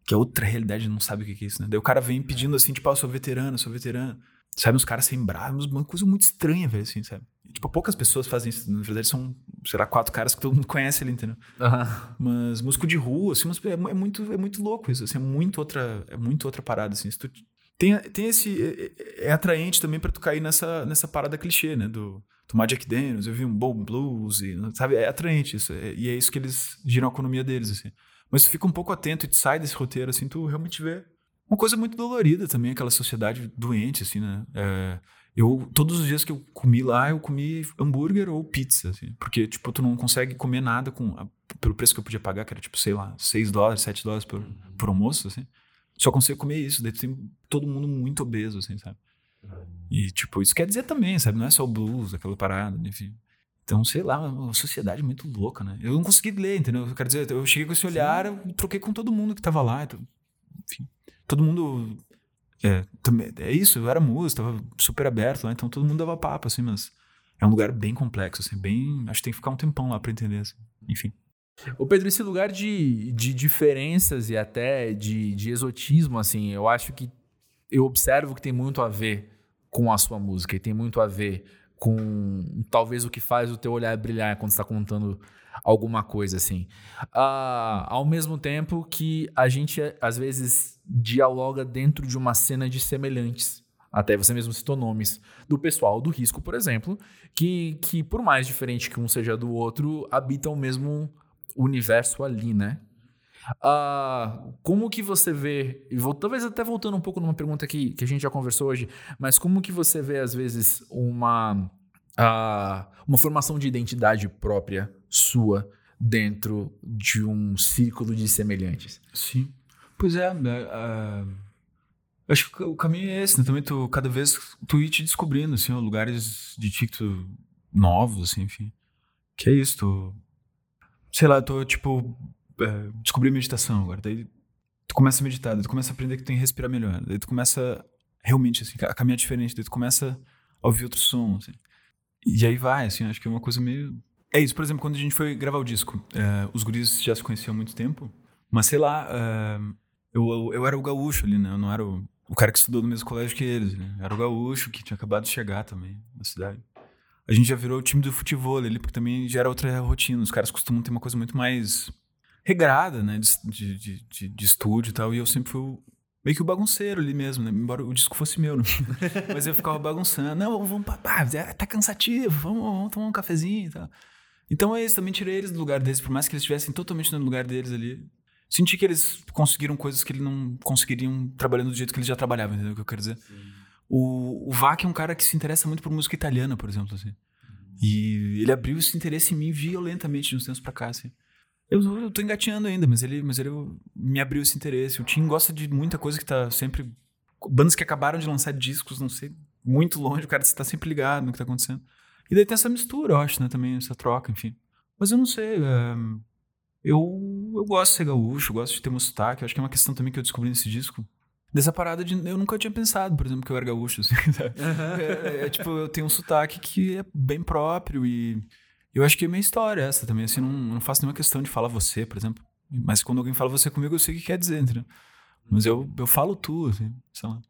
Que é outra realidade, não sabe o que é isso, né? Daí o cara vem pedindo assim, tipo, ah, eu sou veterano, sou veterano. Sabe, os caras sem bravos, uma coisa muito estranha, velho, assim, sabe? Tipo, poucas pessoas fazem isso. Na verdade, são, sei lá, quatro caras que todo mundo conhece ali, entendeu? Uhum. Mas músico de rua, assim, é, é, muito, é muito louco isso, assim, é muito outra, é muito outra parada, assim. Se tu tem, tem esse. É, é, é atraente também para tu cair nessa, nessa parada clichê, né? Do tomar Jack Daniels, eu vi um bom blues, e, sabe? É atraente isso. É, e é isso que eles giram a economia deles, assim. Mas tu fica um pouco atento e sai desse roteiro, assim, tu realmente vê uma coisa muito dolorida também, aquela sociedade doente, assim, né? É, eu, todos os dias que eu comi lá, eu comi hambúrguer ou pizza, assim, porque, tipo, tu não consegue comer nada com, pelo preço que eu podia pagar, que era, tipo, sei lá, 6 dólares, 7 dólares por, por almoço, assim. Só consigo comer isso, daí tem todo mundo muito obeso, assim, sabe? E, tipo, isso quer dizer também, sabe? Não é só o blues, aquela parada, enfim. Então, sei lá, uma sociedade muito louca, né? Eu não consegui ler, entendeu? Eu quero dizer, eu cheguei com esse olhar, eu troquei com todo mundo que tava lá. Então, enfim, todo mundo. É, também, é isso, eu era músico, tava super aberto lá, então todo mundo dava papo, assim, mas é um lugar bem complexo, assim, bem. Acho que tem que ficar um tempão lá pra entender, assim. Enfim. Ô Pedro, esse lugar de, de diferenças e até de, de exotismo, assim, eu acho que eu observo que tem muito a ver com a sua música e tem muito a ver com talvez o que faz o teu olhar brilhar quando está contando alguma coisa assim. Uh, ao mesmo tempo que a gente às vezes dialoga dentro de uma cena de semelhantes. Até você mesmo citou nomes do pessoal do risco, por exemplo, que, que por mais diferente que um seja do outro, habitam o mesmo universo ali, né? Uh, como que você vê, e vou, talvez até voltando um pouco numa pergunta que, que a gente já conversou hoje, mas como que você vê, às vezes, uma, uh, uma formação de identidade própria sua dentro de um círculo de semelhantes? Sim. Pois é, uh, acho que o caminho é esse, né? Também tu, cada vez tu ir te descobrindo, assim, lugares de ti novos, assim, enfim. Que é isso, tu... Sei lá, tô, tipo, é, descobri meditação agora. Daí tu começa a meditar, daí tu começa a aprender que tem que respirar melhor. Daí tu começa realmente assim, a caminhar diferente, daí tu começa a ouvir outro som, assim. E aí vai, assim, acho que é uma coisa meio. É isso, por exemplo, quando a gente foi gravar o disco, é, os guris já se conheciam há muito tempo, mas sei lá, é, eu, eu, eu, era o gaúcho ali, né? Eu não era o, o cara que estudou no mesmo colégio que eles, né? Eu era o gaúcho que tinha acabado de chegar também na cidade. A gente já virou o time do futebol ali, porque também já era outra rotina. Os caras costumam ter uma coisa muito mais regrada, né? De, de, de, de, estúdio e tal. E eu sempre fui meio que o bagunceiro ali mesmo, né? Embora o disco fosse meu, né? Mas eu ficava bagunçando. Não, vamos pra. Ah, tá cansativo, vamos, vamos tomar um cafezinho e tal. Então é isso, também tirei eles do lugar deles, por mais que eles estivessem totalmente no lugar deles ali. Senti que eles conseguiram coisas que eles não conseguiriam trabalhando do jeito que eles já trabalhavam, entendeu o que eu quero dizer? Sim. O, o Vac é um cara que se interessa muito por música italiana, por exemplo, assim. E ele abriu esse interesse em mim violentamente de uns tempos pra cá, assim. Eu, eu tô engatinhando ainda, mas ele, mas ele me abriu esse interesse. O Tim gosta de muita coisa que tá sempre. Bandas que acabaram de lançar discos, não sei, muito longe, o cara está sempre ligado no que tá acontecendo. E daí tem essa mistura, eu acho, né? Também, essa troca, enfim. Mas eu não sei. É, eu, eu gosto de ser gaúcho, gosto de ter meu sotaque. Eu acho que é uma questão também que eu descobri nesse disco. Dessa parada de. Eu nunca tinha pensado, por exemplo, que eu era gaúcho. Assim, uhum. é, é, tipo, eu tenho um sotaque que é bem próprio e eu acho que é minha história essa também, assim, não, não faço nenhuma questão de falar você, por exemplo. Mas quando alguém fala você comigo, eu sei o que quer dizer, entendeu? Mas eu, eu falo tu, assim, sei lá.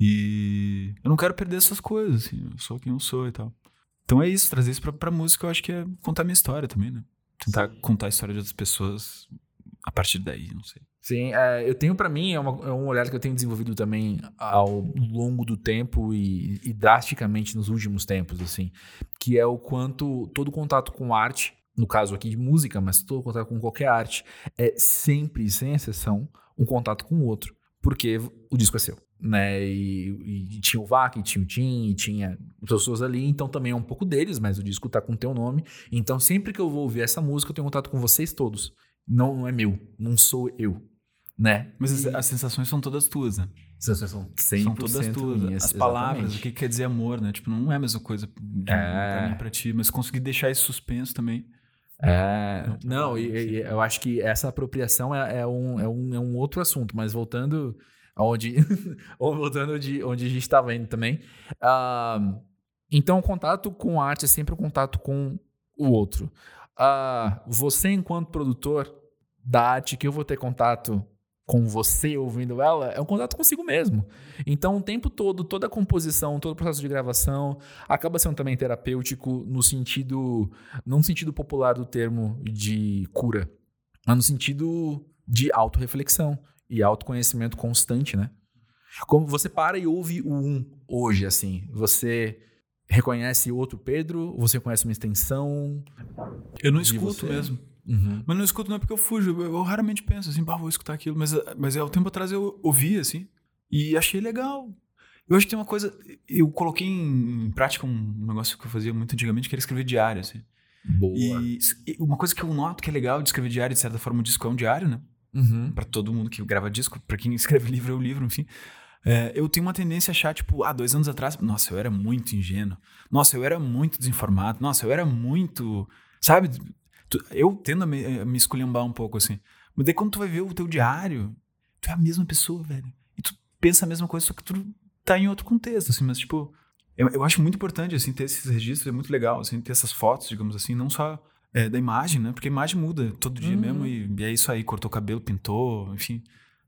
E eu não quero perder essas coisas, assim, eu sou quem eu sou e tal. Então é isso, trazer isso pra, pra música, eu acho que é contar minha história também, né? Tentar Sim. contar a história de outras pessoas a partir daí, não sei. Sim, é, eu tenho para mim, é, uma, é, um olhar que eu tenho desenvolvido também ao longo do tempo e, e, drasticamente nos últimos tempos, assim, que é o quanto todo contato com arte, no caso aqui de música, mas todo contato com qualquer arte, é sempre, sem exceção, um contato com o outro, porque o disco é seu, né? E, e tinha o Vac, tinha o Tim, e tinha pessoas ali, então também é um pouco deles, mas o disco tá com o teu nome, então sempre que eu vou ouvir essa música, eu tenho contato com vocês todos. Não, não é meu, não sou eu né? Mas e... as sensações são todas tuas, né? Sensações são 100% São todas tuas. Minhas, as palavras, exatamente. o que quer dizer amor, né? Tipo, não é a mesma coisa de, é. pra mim pra ti, mas conseguir deixar esse suspenso também. É, não, e, e, eu acho que essa apropriação é, é, um, é, um, é um outro assunto, mas voltando aonde, voltando de onde a gente estava indo também. Uh, então, o contato com a arte é sempre o contato com o outro. Uh, você, enquanto produtor da arte, que eu vou ter contato com você ouvindo ela é um contato consigo mesmo. Então, o tempo todo, toda a composição, todo o processo de gravação acaba sendo também terapêutico no sentido, não no sentido popular do termo de cura, mas no sentido de autorreflexão e autoconhecimento constante, né? Como você para e ouve o um hoje, assim, você reconhece outro Pedro, você conhece uma extensão. Eu não escuto você. mesmo. Uhum. Mas não escuto não é porque eu fujo. Eu, eu raramente penso assim, bah, vou escutar aquilo. Mas, mas é, o tempo atrás eu ouvia, assim. E achei legal. Eu acho que tem uma coisa. Eu coloquei em prática um negócio que eu fazia muito antigamente, que era escrever diário, assim. Boa. E uma coisa que eu noto que é legal de escrever diário, de certa forma, o disco é um diário, né? Uhum. Pra todo mundo que grava disco, pra quem escreve livro é o livro, enfim. É, eu tenho uma tendência a achar, tipo, ah, dois anos atrás, nossa, eu era muito ingênuo. Nossa, eu era muito desinformado. Nossa, eu era muito. Sabe? Tu- Eu tendo a me, a me esculhambar um pouco, assim. Mas daí quando tu vai ver o teu diário, tu é a mesma pessoa, velho. E tu pensa a mesma coisa, só que tu tá em outro contexto, assim. Mas, tipo, eu, eu acho muito importante, assim, ter esses registros. É muito legal, assim, ter essas fotos, digamos assim. Não só é, da imagem, né? Porque a imagem muda todo dia Uhum. mesmo. E, e é isso aí, cortou o cabelo, pintou, enfim.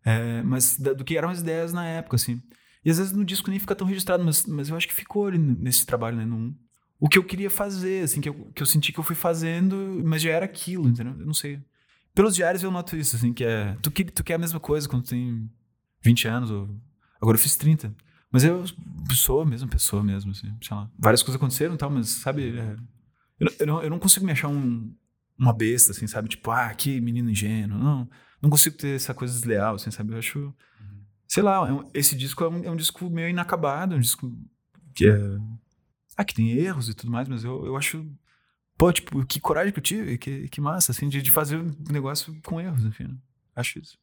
É, mas da- do que eram as ideias na época, assim. E às vezes no disco nem fica tão registrado, mas, mas eu acho que ficou ali nesse trabalho, né? No, o que eu queria fazer, assim, que eu, que eu senti que eu fui fazendo, mas já era aquilo, entendeu? Eu não sei. Pelos diários eu noto isso, assim, que é. Tu, que, tu quer a mesma coisa quando tem 20 anos, ou. Agora eu fiz 30. Mas eu sou a mesma pessoa mesmo, assim, sei lá. Várias coisas aconteceram e tal, mas, sabe. é, eu, eu não, eu não consigo me achar um, uma besta, assim, sabe? Tipo, ah, que menino ingênuo. Não, não consigo ter essa coisa desleal, assim, sabe? Eu acho. Sei lá, é um- esse disco é um, é um disco meio inacabado, é um disco que é. Ah, que tem erros e tudo mais, mas eu, eu acho. Pô, tipo, que coragem que eu tive, que, que massa, assim, de, de fazer um negócio com erros, enfim. né? Acho isso.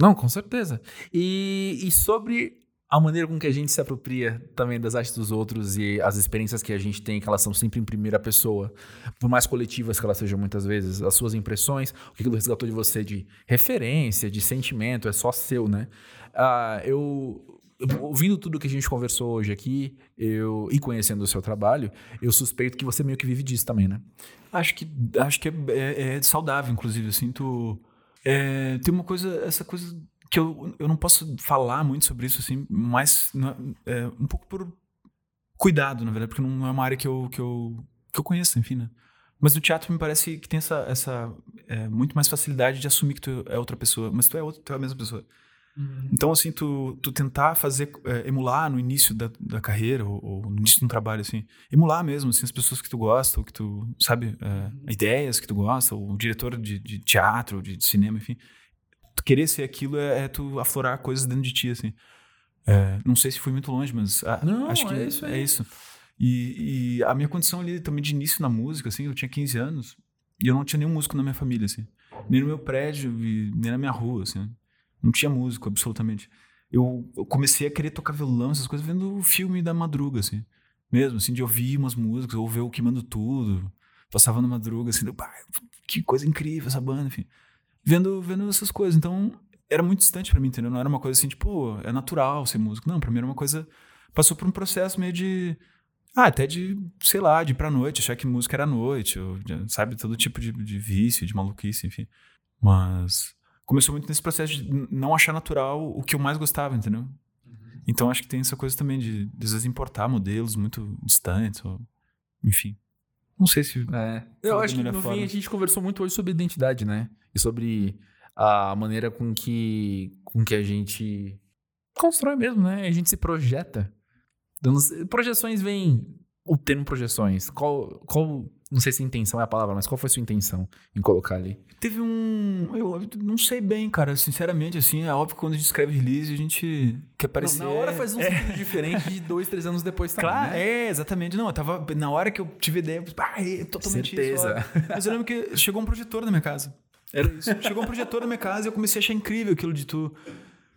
Não, com certeza. E, e sobre a maneira com que a gente se apropria também das artes dos outros e as experiências que a gente tem, que elas são sempre em primeira pessoa, por mais coletivas que elas sejam muitas vezes, as suas impressões, o que aquilo resgatou de você de referência, de sentimento, é só seu, né? Ah, eu, eu- ouvindo tudo que a gente conversou hoje aqui, eu e conhecendo o seu trabalho, eu suspeito que você meio que vive disso também, né? Acho que, acho que é, é- é saudável, inclusive, eu sinto... é, tem uma coisa, essa coisa que eu, eu não posso falar muito sobre isso, assim, mas é- um pouco por cuidado, na verdade, porque não é uma área que eu, que eu, que eu conheço, enfim, né? Mas no teatro me parece que tem essa, essa é, muito mais facilidade de assumir que tu é outra pessoa, mas tu é, outra, tu é a mesma pessoa. Então, assim, tu, tu tentar fazer, é, emular no início da, da carreira, ou, ou no início de um trabalho, assim, emular mesmo, assim, as pessoas que tu gosta, ou que tu, sabe, é, ideias que tu gosta, ou o diretor de, de teatro, de, de cinema, enfim. Tu querer ser aquilo é, é tu aflorar coisas dentro de ti, assim. É, não sei se fui muito longe, mas ah, Não, acho que é isso é isso. E, e a minha condição ali também de início na música, assim, eu tinha 15 anos, e eu não tinha nenhum músico na minha família, assim. Nem no meu prédio, nem na minha rua, assim. Não tinha músico, absolutamente. Eu, eu comecei a querer tocar violão, essas coisas, vendo o filme da madruga, assim. Mesmo, assim, de ouvir umas músicas, ou ver o Queimando Tudo. Passava na madruga, assim, do, "Pá, que coisa incrível essa banda, enfim. Vendo, vendo essas coisas. Então, era muito distante pra mim, entendeu? Não era uma coisa assim, tipo, é natural ser músico. Não, pra mim era uma coisa... Passou por um processo meio de... Ah, até de, sei lá, de ir pra noite, achar que música era noite, ou, sabe, todo tipo de, de vício, de maluquice, enfim. Mas começou muito nesse processo de não achar natural o que eu mais gostava, entendeu? Então acho que tem essa coisa também de, de às vezes, importar modelos muito distantes, ou, enfim. Não sei se. É. Eu acho que no forma. fim a gente conversou muito hoje sobre identidade, né? E sobre a maneira com que, com que a gente constrói mesmo, né? A gente se projeta. Sei- Projeções vem o termo projeções. Qual, qual, não sei se intenção é a palavra, mas qual foi a sua intenção em colocar ali? Teve um. Eu, não sei bem, cara. Sinceramente, assim, é óbvio que quando a gente escreve release, a gente quer parecer. na hora faz um é, sentido diferente de dois, três anos depois também, Claro, né? é, exatamente. Não, eu tava. Na hora que eu tive ideia, eu, ah, é totalmente Certeza. isso. Mas eu lembro que chegou um projetor na minha casa. Era isso. Chegou um projetor na minha casa e eu comecei a achar incrível aquilo de tu.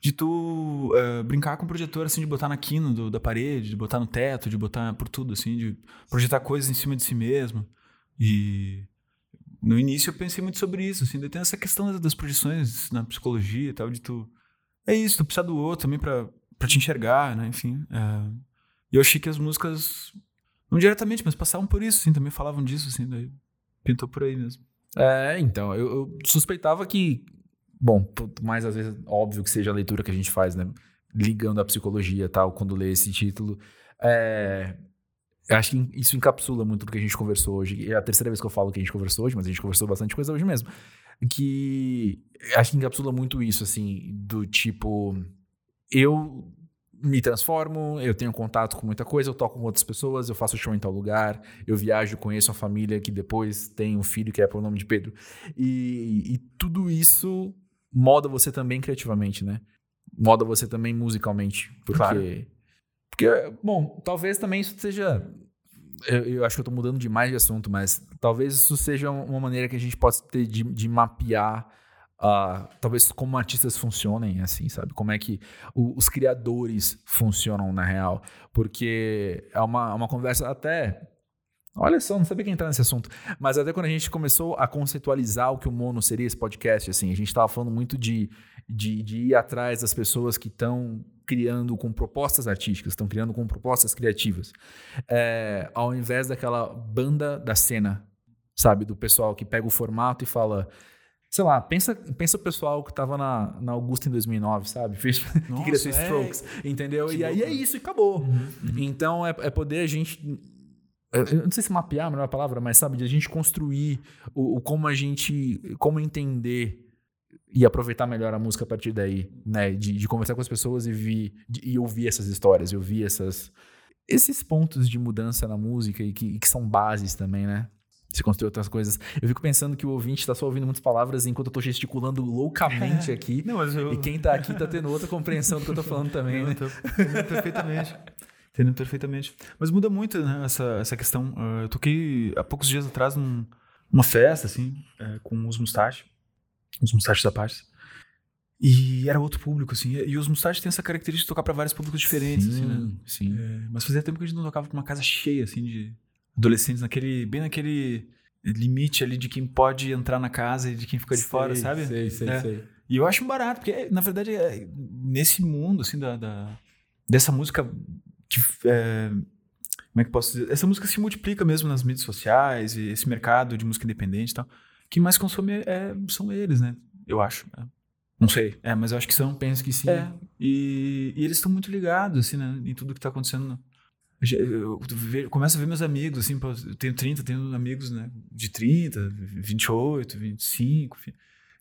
De tu eh, brincar com o projetor, assim, de botar na quina do- da parede, de botar no teto, de botar por tudo, assim, de projetar coisas em cima de si mesmo. E no início eu pensei muito sobre isso, assim, tem essa questão das- projeções na psicologia e tal, de tu. É isso, tu precisa do outro também pra, te enxergar, né? Enfim. é. E eu achei que as músicas, não diretamente, mas passavam por isso, assim, também falavam disso, assim, daí pintou por aí mesmo. É, então, eu, eu suspeitava que, bom, mais às vezes óbvio que seja a leitura que a gente faz, né? Ligando à psicologia tal, quando lê esse título. É, eu acho que isso encapsula muito do que a gente conversou hoje. É a terceira vez que eu falo que a gente conversou hoje, mas a gente conversou bastante coisa hoje mesmo. Que acho que encapsula muito isso, assim, do tipo, eu me transformo, eu tenho contato com muita coisa, eu toco com outras pessoas, eu faço show em tal lugar, eu viajo, conheço a família que depois tem um filho que é por nome de Pedro. E, e tudo isso moda você também criativamente, né? moda você também musicalmente. Porque. Claro. Porque, bom, talvez também isso seja. Eu, eu acho que eu tô mudando demais de assunto, mas talvez isso seja uma maneira que a gente possa ter de, de mapear. ah, talvez como artistas funcionem, assim, sabe? Como é que o- os criadores funcionam na real. Porque é uma, uma conversa até. Olha só, não sabia que ia entrar nesse assunto. Mas até quando a gente começou a conceitualizar o que o Mono seria esse podcast, assim, a gente estava falando muito de, de, de ir atrás das pessoas que estão criando com propostas artísticas, estão criando com propostas criativas. É, ao invés daquela banda da cena, sabe? Do pessoal que pega o formato e fala. Sei lá, pensa, pensa o pessoal que tava na, na Augusta em 2009, sabe? Fez, que queria ser Nossa, é. Strokes, entendeu? E aí é isso e acabou. Então é, é poder a gente. Eu- Eu não sei se mapear é a melhor palavra, mas sabe, de a gente construir o, o como a gente. Como entender e aproveitar melhor a música a partir daí, né? De, de conversar com as pessoas e, vi, de- e ouvir essas histórias, e ouvir essas, esses pontos de mudança na música e que, e que são bases também, né? Se construir outras coisas. Eu fico pensando que o ouvinte está só ouvindo muitas palavras enquanto eu tô gesticulando loucamente aqui. Não, mas eu. E quem tá aqui tá tendo outra compreensão do que eu tô falando também, Eu né? tô entendendo perfeitamente. Entendendo perfeitamente. Mas muda muito, né, essa, essa questão. Ah, eu toquei há poucos dias atrás num- numa festa, assim, eh, com os Mustache. Os Mustaches da Paz. E era outro público, assim. E os Mustaches têm essa característica de tocar para vários públicos diferentes, assim, né? sim. É, mas fazia tempo que a gente não tocava com uma casa cheia, assim, de adolescentes, naquele, bem naquele limite ali de quem pode entrar na casa e de quem fica de fora, Sei, sabe? Sei, sei, É. sei. E eu acho um barato, porque, na verdade, é, nesse mundo, assim, da, da- dessa música. É, como é que eu posso dizer? Essa música se multiplica mesmo nas mídias sociais, e esse mercado de música independente e tal. Quem mais consome é- são eles, né? Eu acho. é. Não sei. É, mas eu acho que são. Penso que sim. É. E, e eles estão muito ligados, assim, né? Em tudo que tá acontecendo. né? Eu, eu começo a ver meus amigos, assim, eu tenho 30, tenho amigos, né? De 30, 28, 25, enfim.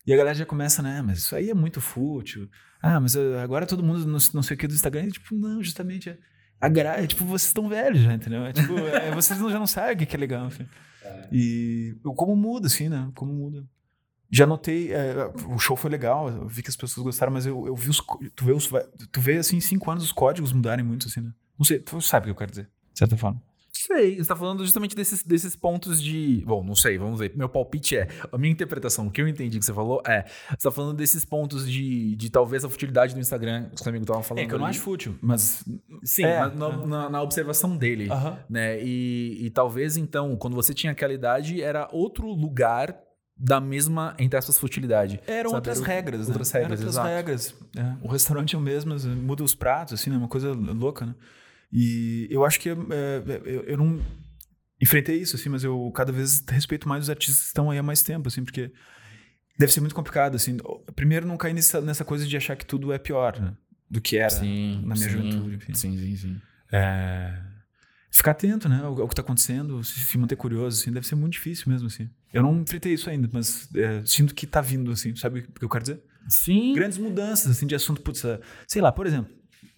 E a galera já começa, né? Mas isso aí é muito fútil. Ah, mas ah, agora todo mundo não, não sei o que do Instagram. E, tipo, não, justamente. É, a gra... é, tipo, vocês estão velhos já, entendeu? É, tipo, é, vocês já não sabem o que é legal, enfim. E eu- como muda, assim, né? Como muda. Já notei, é, o show foi legal, eu vi que as pessoas gostaram, mas eu, eu vi os. Tu vê, os, tu vê, assim, em cinco anos os códigos mudarem muito, assim, né? Não sei, tu sabe o que eu quero dizer, de certa forma. Sei, você tá falando justamente desses, desses pontos de. Bom, não sei, vamos ver. Meu palpite é. A minha interpretação, o que eu entendi que você falou é. Você tá falando desses pontos de, de talvez a futilidade do Instagram, que o seu amigo tava falando. É, que eu não ali. acho fútil, mas. Sim, É, mas na, na- na observação dele. Né? E, e talvez então, quando você tinha aquela idade, era outro lugar da mesma, entre aspas, futilidade. Eram Sabe, outras regras, outras né? regras, Eram outras exato. regras. é. O restaurante é o mesmo, muda os pratos, assim, né? Uma coisa louca, né? E eu acho que é, eu, eu não enfrentei isso, assim, mas eu cada vez respeito mais os artistas que estão aí há mais tempo, assim, porque deve ser muito complicado, assim. Primeiro, não cair nessa, nessa coisa de achar que tudo é pior né? do que era Sim, na minha sim, juventude, enfim. Sim, sim, sim. É, Ficar atento, né? Ao, ao que está acontecendo, se, se manter curioso, assim, deve ser muito difícil mesmo, assim. Eu não enfrentei isso ainda, mas é, sinto que tá vindo, assim, sabe o que eu quero dizer? Sim. Grandes mudanças, assim, de assunto, putz, sei lá, por exemplo,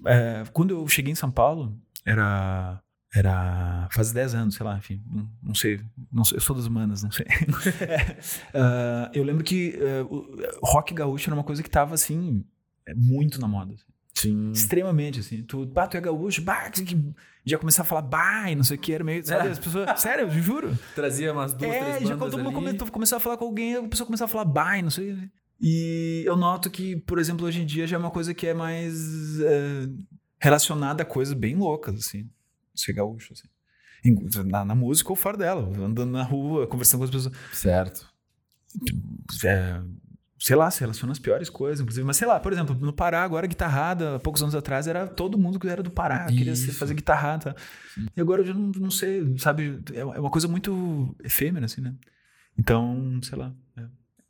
é, quando eu cheguei em São Paulo, era... Era faz 10 anos, sei lá, enfim, não, não sei, não sei, eu sou das humanas, não sei. Ah, eu lembro que o rock gaúcho era uma coisa que tava, assim, é, muito na moda. assim. Sim. Extremamente, assim. Tu, bah, tu é gaúcho, bah, que, já começar a falar bah, e não sei o que, era meio, sabe? É. As pessoas, sério, eu juro. Trazia umas duas, é, três já quando todo mundo começou a falar com alguém, a pessoa começou a falar bah, e não sei. E eu noto que, por exemplo, hoje em dia já é uma coisa que é mais é, relacionada a coisas bem loucas, assim. Ser gaúcho, assim. Na, na música ou fora dela, andando na rua, conversando com as pessoas. Certo. É, sei lá, se relaciona às piores coisas, inclusive. Mas sei lá, por exemplo, no Pará, agora, guitarrada, há poucos anos atrás, era todo mundo que era do Pará, queria Isso. fazer guitarrada. E agora eu já não, não sei, sabe? É é uma coisa muito efêmera, assim, né? Então, sei lá.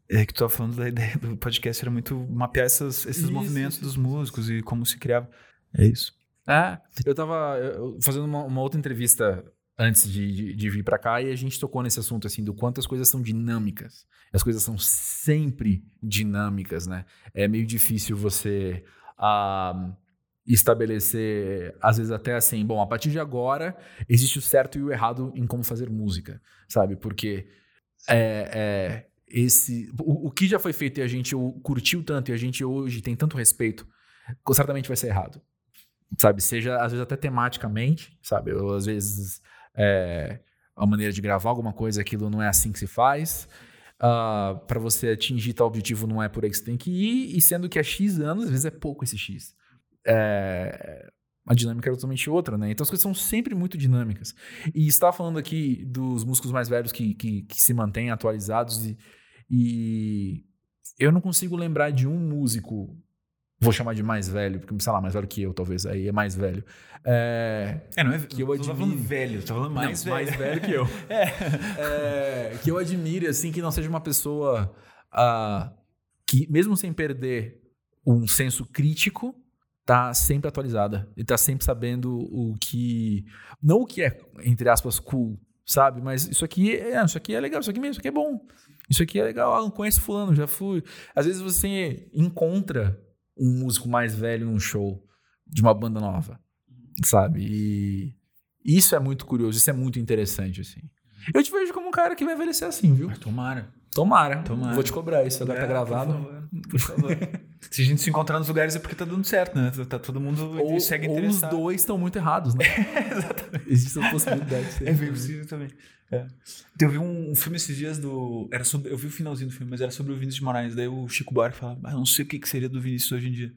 É, é que tu tava falando da ideia do podcast, era muito mapear essas- esses Isso, movimentos dos músicos e como se criava. É isso. É, eu tava eu- fazendo uma, uma outra entrevista antes de, de, de vir pra cá e a gente tocou nesse assunto, assim, do quanto as coisas são dinâmicas. As coisas são sempre dinâmicas, né? É meio difícil você ah, estabelecer, às vezes até assim, bom, a partir de agora existe o certo e o errado em como fazer música, sabe? Porque é, é, esse, o, o que já foi feito e a gente curtiu tanto e a gente hoje tem tanto respeito certamente vai ser errado. Sabe? Seja, às vezes, até tematicamente, sabe? Às vezes é, a maneira de gravar alguma coisa, aquilo não é assim que se faz. Uh, ah, para você atingir tal objetivo, não é por aí que você tem que ir, e sendo que há X anos, às vezes é pouco esse X. É, a dinâmica é totalmente outra, né? Então as coisas são sempre muito dinâmicas. E estava falando aqui dos músicos mais velhos que, que, que se mantêm atualizados, e, e eu não consigo lembrar de um músico Vou chamar de mais velho, porque, sei lá, mais velho que eu, talvez. Aí é mais velho. É, é não é que eu admiro... falando velho, tô falando mais não, velho. Mais velho que eu. é. é. Que eu admire, assim, que não seja uma pessoa uh, que, mesmo sem perder um senso crítico, tá sempre atualizada. E tá sempre sabendo o que. Não o que é, entre aspas, cool, sabe? Mas isso aqui é, isso aqui é legal, isso aqui mesmo, isso aqui é bom. Isso aqui é legal, ah, não conheço fulano, já fui. Às vezes você encontra um músico mais velho num show de uma banda nova, sabe? E isso é muito curioso, isso é muito interessante, assim. Eu te vejo como um cara que vai envelhecer assim, viu? Tomara. Tomara. Tomara. Vou te cobrar isso, agora é, tá gravado. Por favor. Por favor. se a gente se encontrar nos lugares é porque tá dando certo, né? Tá todo mundo ou, segue ou os dois estão muito errados, né? exatamente. Existe essa possibilidade. É bem possível também. É. Eu vi um, um, filme esses dias do. Era sobre, eu vi o finalzinho do filme, mas era sobre o Vinícius de Moraes. Daí o Chico Buarque falava, mas não sei o que, que seria do Vinícius hoje em dia.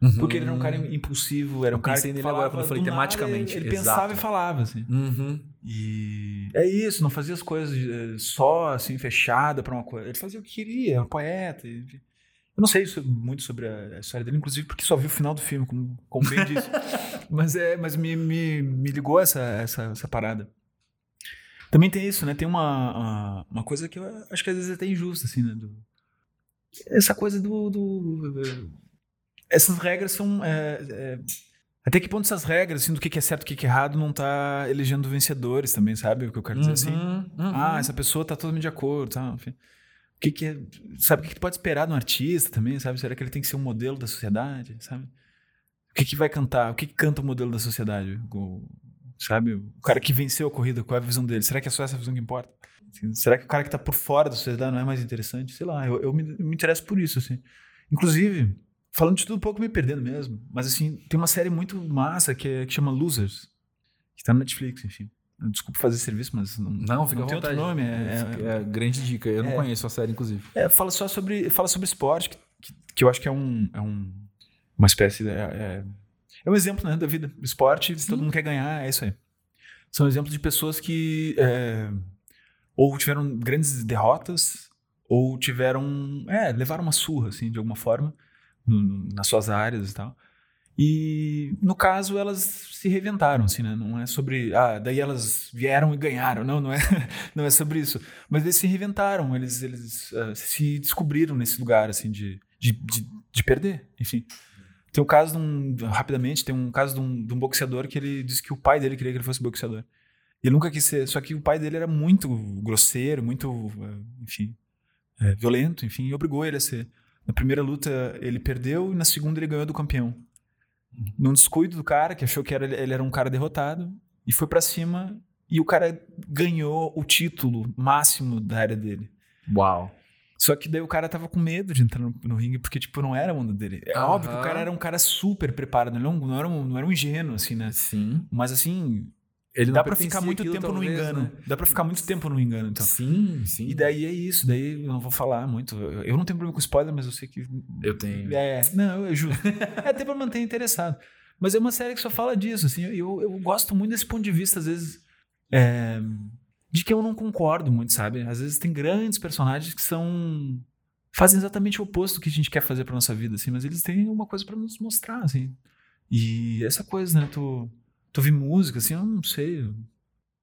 Uhum. Porque ele era um cara impulsivo, era um cara que falava agora, quando eu falei tematicamente. Nada, ele, ele pensava e falava, assim. Uhum. E é isso, não fazia as coisas eh, só, assim, fechada para uma coisa. Ele fazia o que queria, era um poeta. Eu não sei muito sobre a história dele, inclusive porque só vi o final do filme, como, como bem disse. mas é, mas me, me, me ligou essa, essa, essa parada. Também tem isso, né? Tem uma, uma coisa que eu acho que às vezes é até injusta, assim, né? Do, essa coisa do, do essas regras são. É, é, até que ponto essas regras, assim, do que é certo e o que é errado, não tá elegendo vencedores também, sabe? O que eu quero dizer assim? uhum? Uhum. Ah, essa pessoa tá totalmente de acordo, tá? Enfim. O que, que é. Sabe o que, que pode esperar de um artista também, sabe? Será que ele tem que ser um modelo da sociedade, sabe? O que, que vai cantar? O que, que canta o modelo da sociedade? O, sabe? O cara que venceu a corrida, qual é a visão dele? Será que é só essa visão que importa? Assim, será que o cara que tá por fora da sociedade não é mais interessante? Sei lá, eu, eu, me, eu me interesso por isso, assim. Inclusive, falando de tudo um pouco me perdendo mesmo. Mas assim, tem uma série muito massa que, é, que chama Losers, que tá no Netflix, enfim. Desculpa fazer serviço, mas não, não, fica não tem outro nome. É, é, é, grande dica. Eu não é. conheço a série, inclusive. É, fala só sobre, fala sobre esporte, que, que, que eu acho que é um, é um uma espécie de, é, é, um exemplo né, da vida. Esporte, Sim. todo mundo quer ganhar, é isso aí. São exemplos de pessoas que ou tiveram grandes derrotas ou tiveram, é, levaram uma surra, assim, de alguma forma no, nas suas áreas e tal. E no caso elas se reinventaram, assim, né? Não é sobre, ah, daí elas vieram e ganharam. Não, não é, não é sobre isso. Mas eles se reinventaram, eles, eles uh, se descobriram nesse lugar, assim, de, de, de, de, perder, enfim. Tem um caso, de um, rapidamente, tem um caso de um, de um boxeador que ele disse que o pai dele queria que ele fosse boxeador. Ele nunca quis ser, só que o pai dele era muito grosseiro, muito, enfim, é, violento, enfim, e obrigou ele a ser. Na primeira luta ele perdeu e na segunda ele ganhou do campeão. Num descuido do cara, que achou que era, ele era um cara derrotado, e foi para cima e o cara ganhou o título máximo da área dele. Uau. Só que daí o cara tava com medo de entrar no, no ringue, porque, tipo, não era o mundo dele. É uhum. óbvio que o cara era um cara super preparado, não, não, era um, não era um ingênuo, assim, né? Sim. Mas, assim, ele dá para ficar muito tempo talvez, no engano. Né? Dá para ficar muito tempo no engano, então. Sim, sim. E daí é isso, daí eu não vou falar muito. Eu não tenho problema com spoiler, mas eu sei que eu tenho. É, não, eu juro. é até para manter interessado. Mas é uma série que só fala disso, assim. Eu, eu gosto muito desse ponto de vista às vezes é, de que eu não concordo muito, sabe? Às vezes tem grandes personagens que são fazem exatamente o oposto do que a gente quer fazer para nossa vida, assim, mas eles têm uma coisa para nos mostrar, assim. E essa coisa, né, tu Tu ouvir música, assim, eu não sei.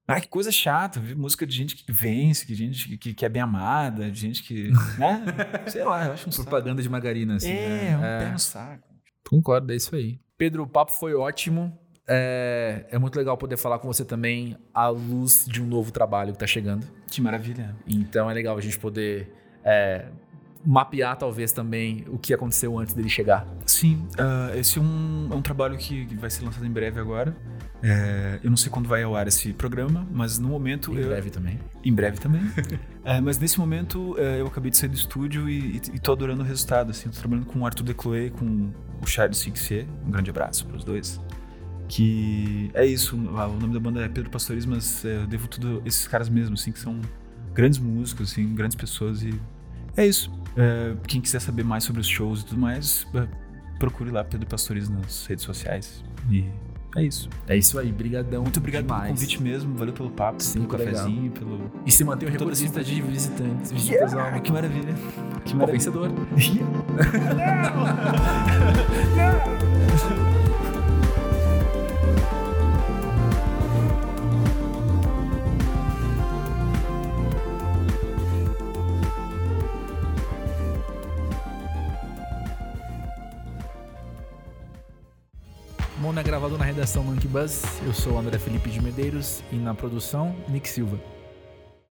Ah, que coisa chata, ouvir música de gente que vence, de gente que, que é bem amada, de gente que. né? Sei lá, eu acho um Propaganda saco. de margarina, assim. É, né? um é. pé no saco. Concordo, é isso aí. Pedro, o papo foi ótimo. É, é, muito legal poder falar com você também à luz de um novo trabalho que está chegando. Que maravilha. Então é legal a gente poder é, mapear talvez também o que aconteceu antes dele chegar. Sim, uh, esse é um, é um trabalho que vai ser lançado em breve agora. É, eu não sei quando vai ao ar esse programa, mas no momento. Em eu, breve também. Em breve também. é, mas nesse momento é, eu acabei de sair do estúdio e, e, e tô adorando o resultado. Assim, tô trabalhando com o Arthur Decloé, com o Charles Fixer, um grande abraço para os dois. Que é isso, o nome da banda é Pedro Pastores, mas é, eu devo tudo a esses caras mesmo, assim, que são grandes músicos, assim, grandes pessoas e é isso. É, quem quiser saber mais sobre os shows e tudo mais, é, procure lá Pedro Pastores nas redes sociais. E é isso. É isso aí, brigadão. Muito obrigado demais. pelo convite mesmo, valeu pelo papo, Sim, pelo cafezinho, pelo... E se mantém o recordista de visitantes, visitas Yeah, ao que maravilha. Que maravilha. vencedor. Mono é gravado na redação Monkey Buzz. Eu sou o André Felipe de Medeiros e na produção, Nick Silva.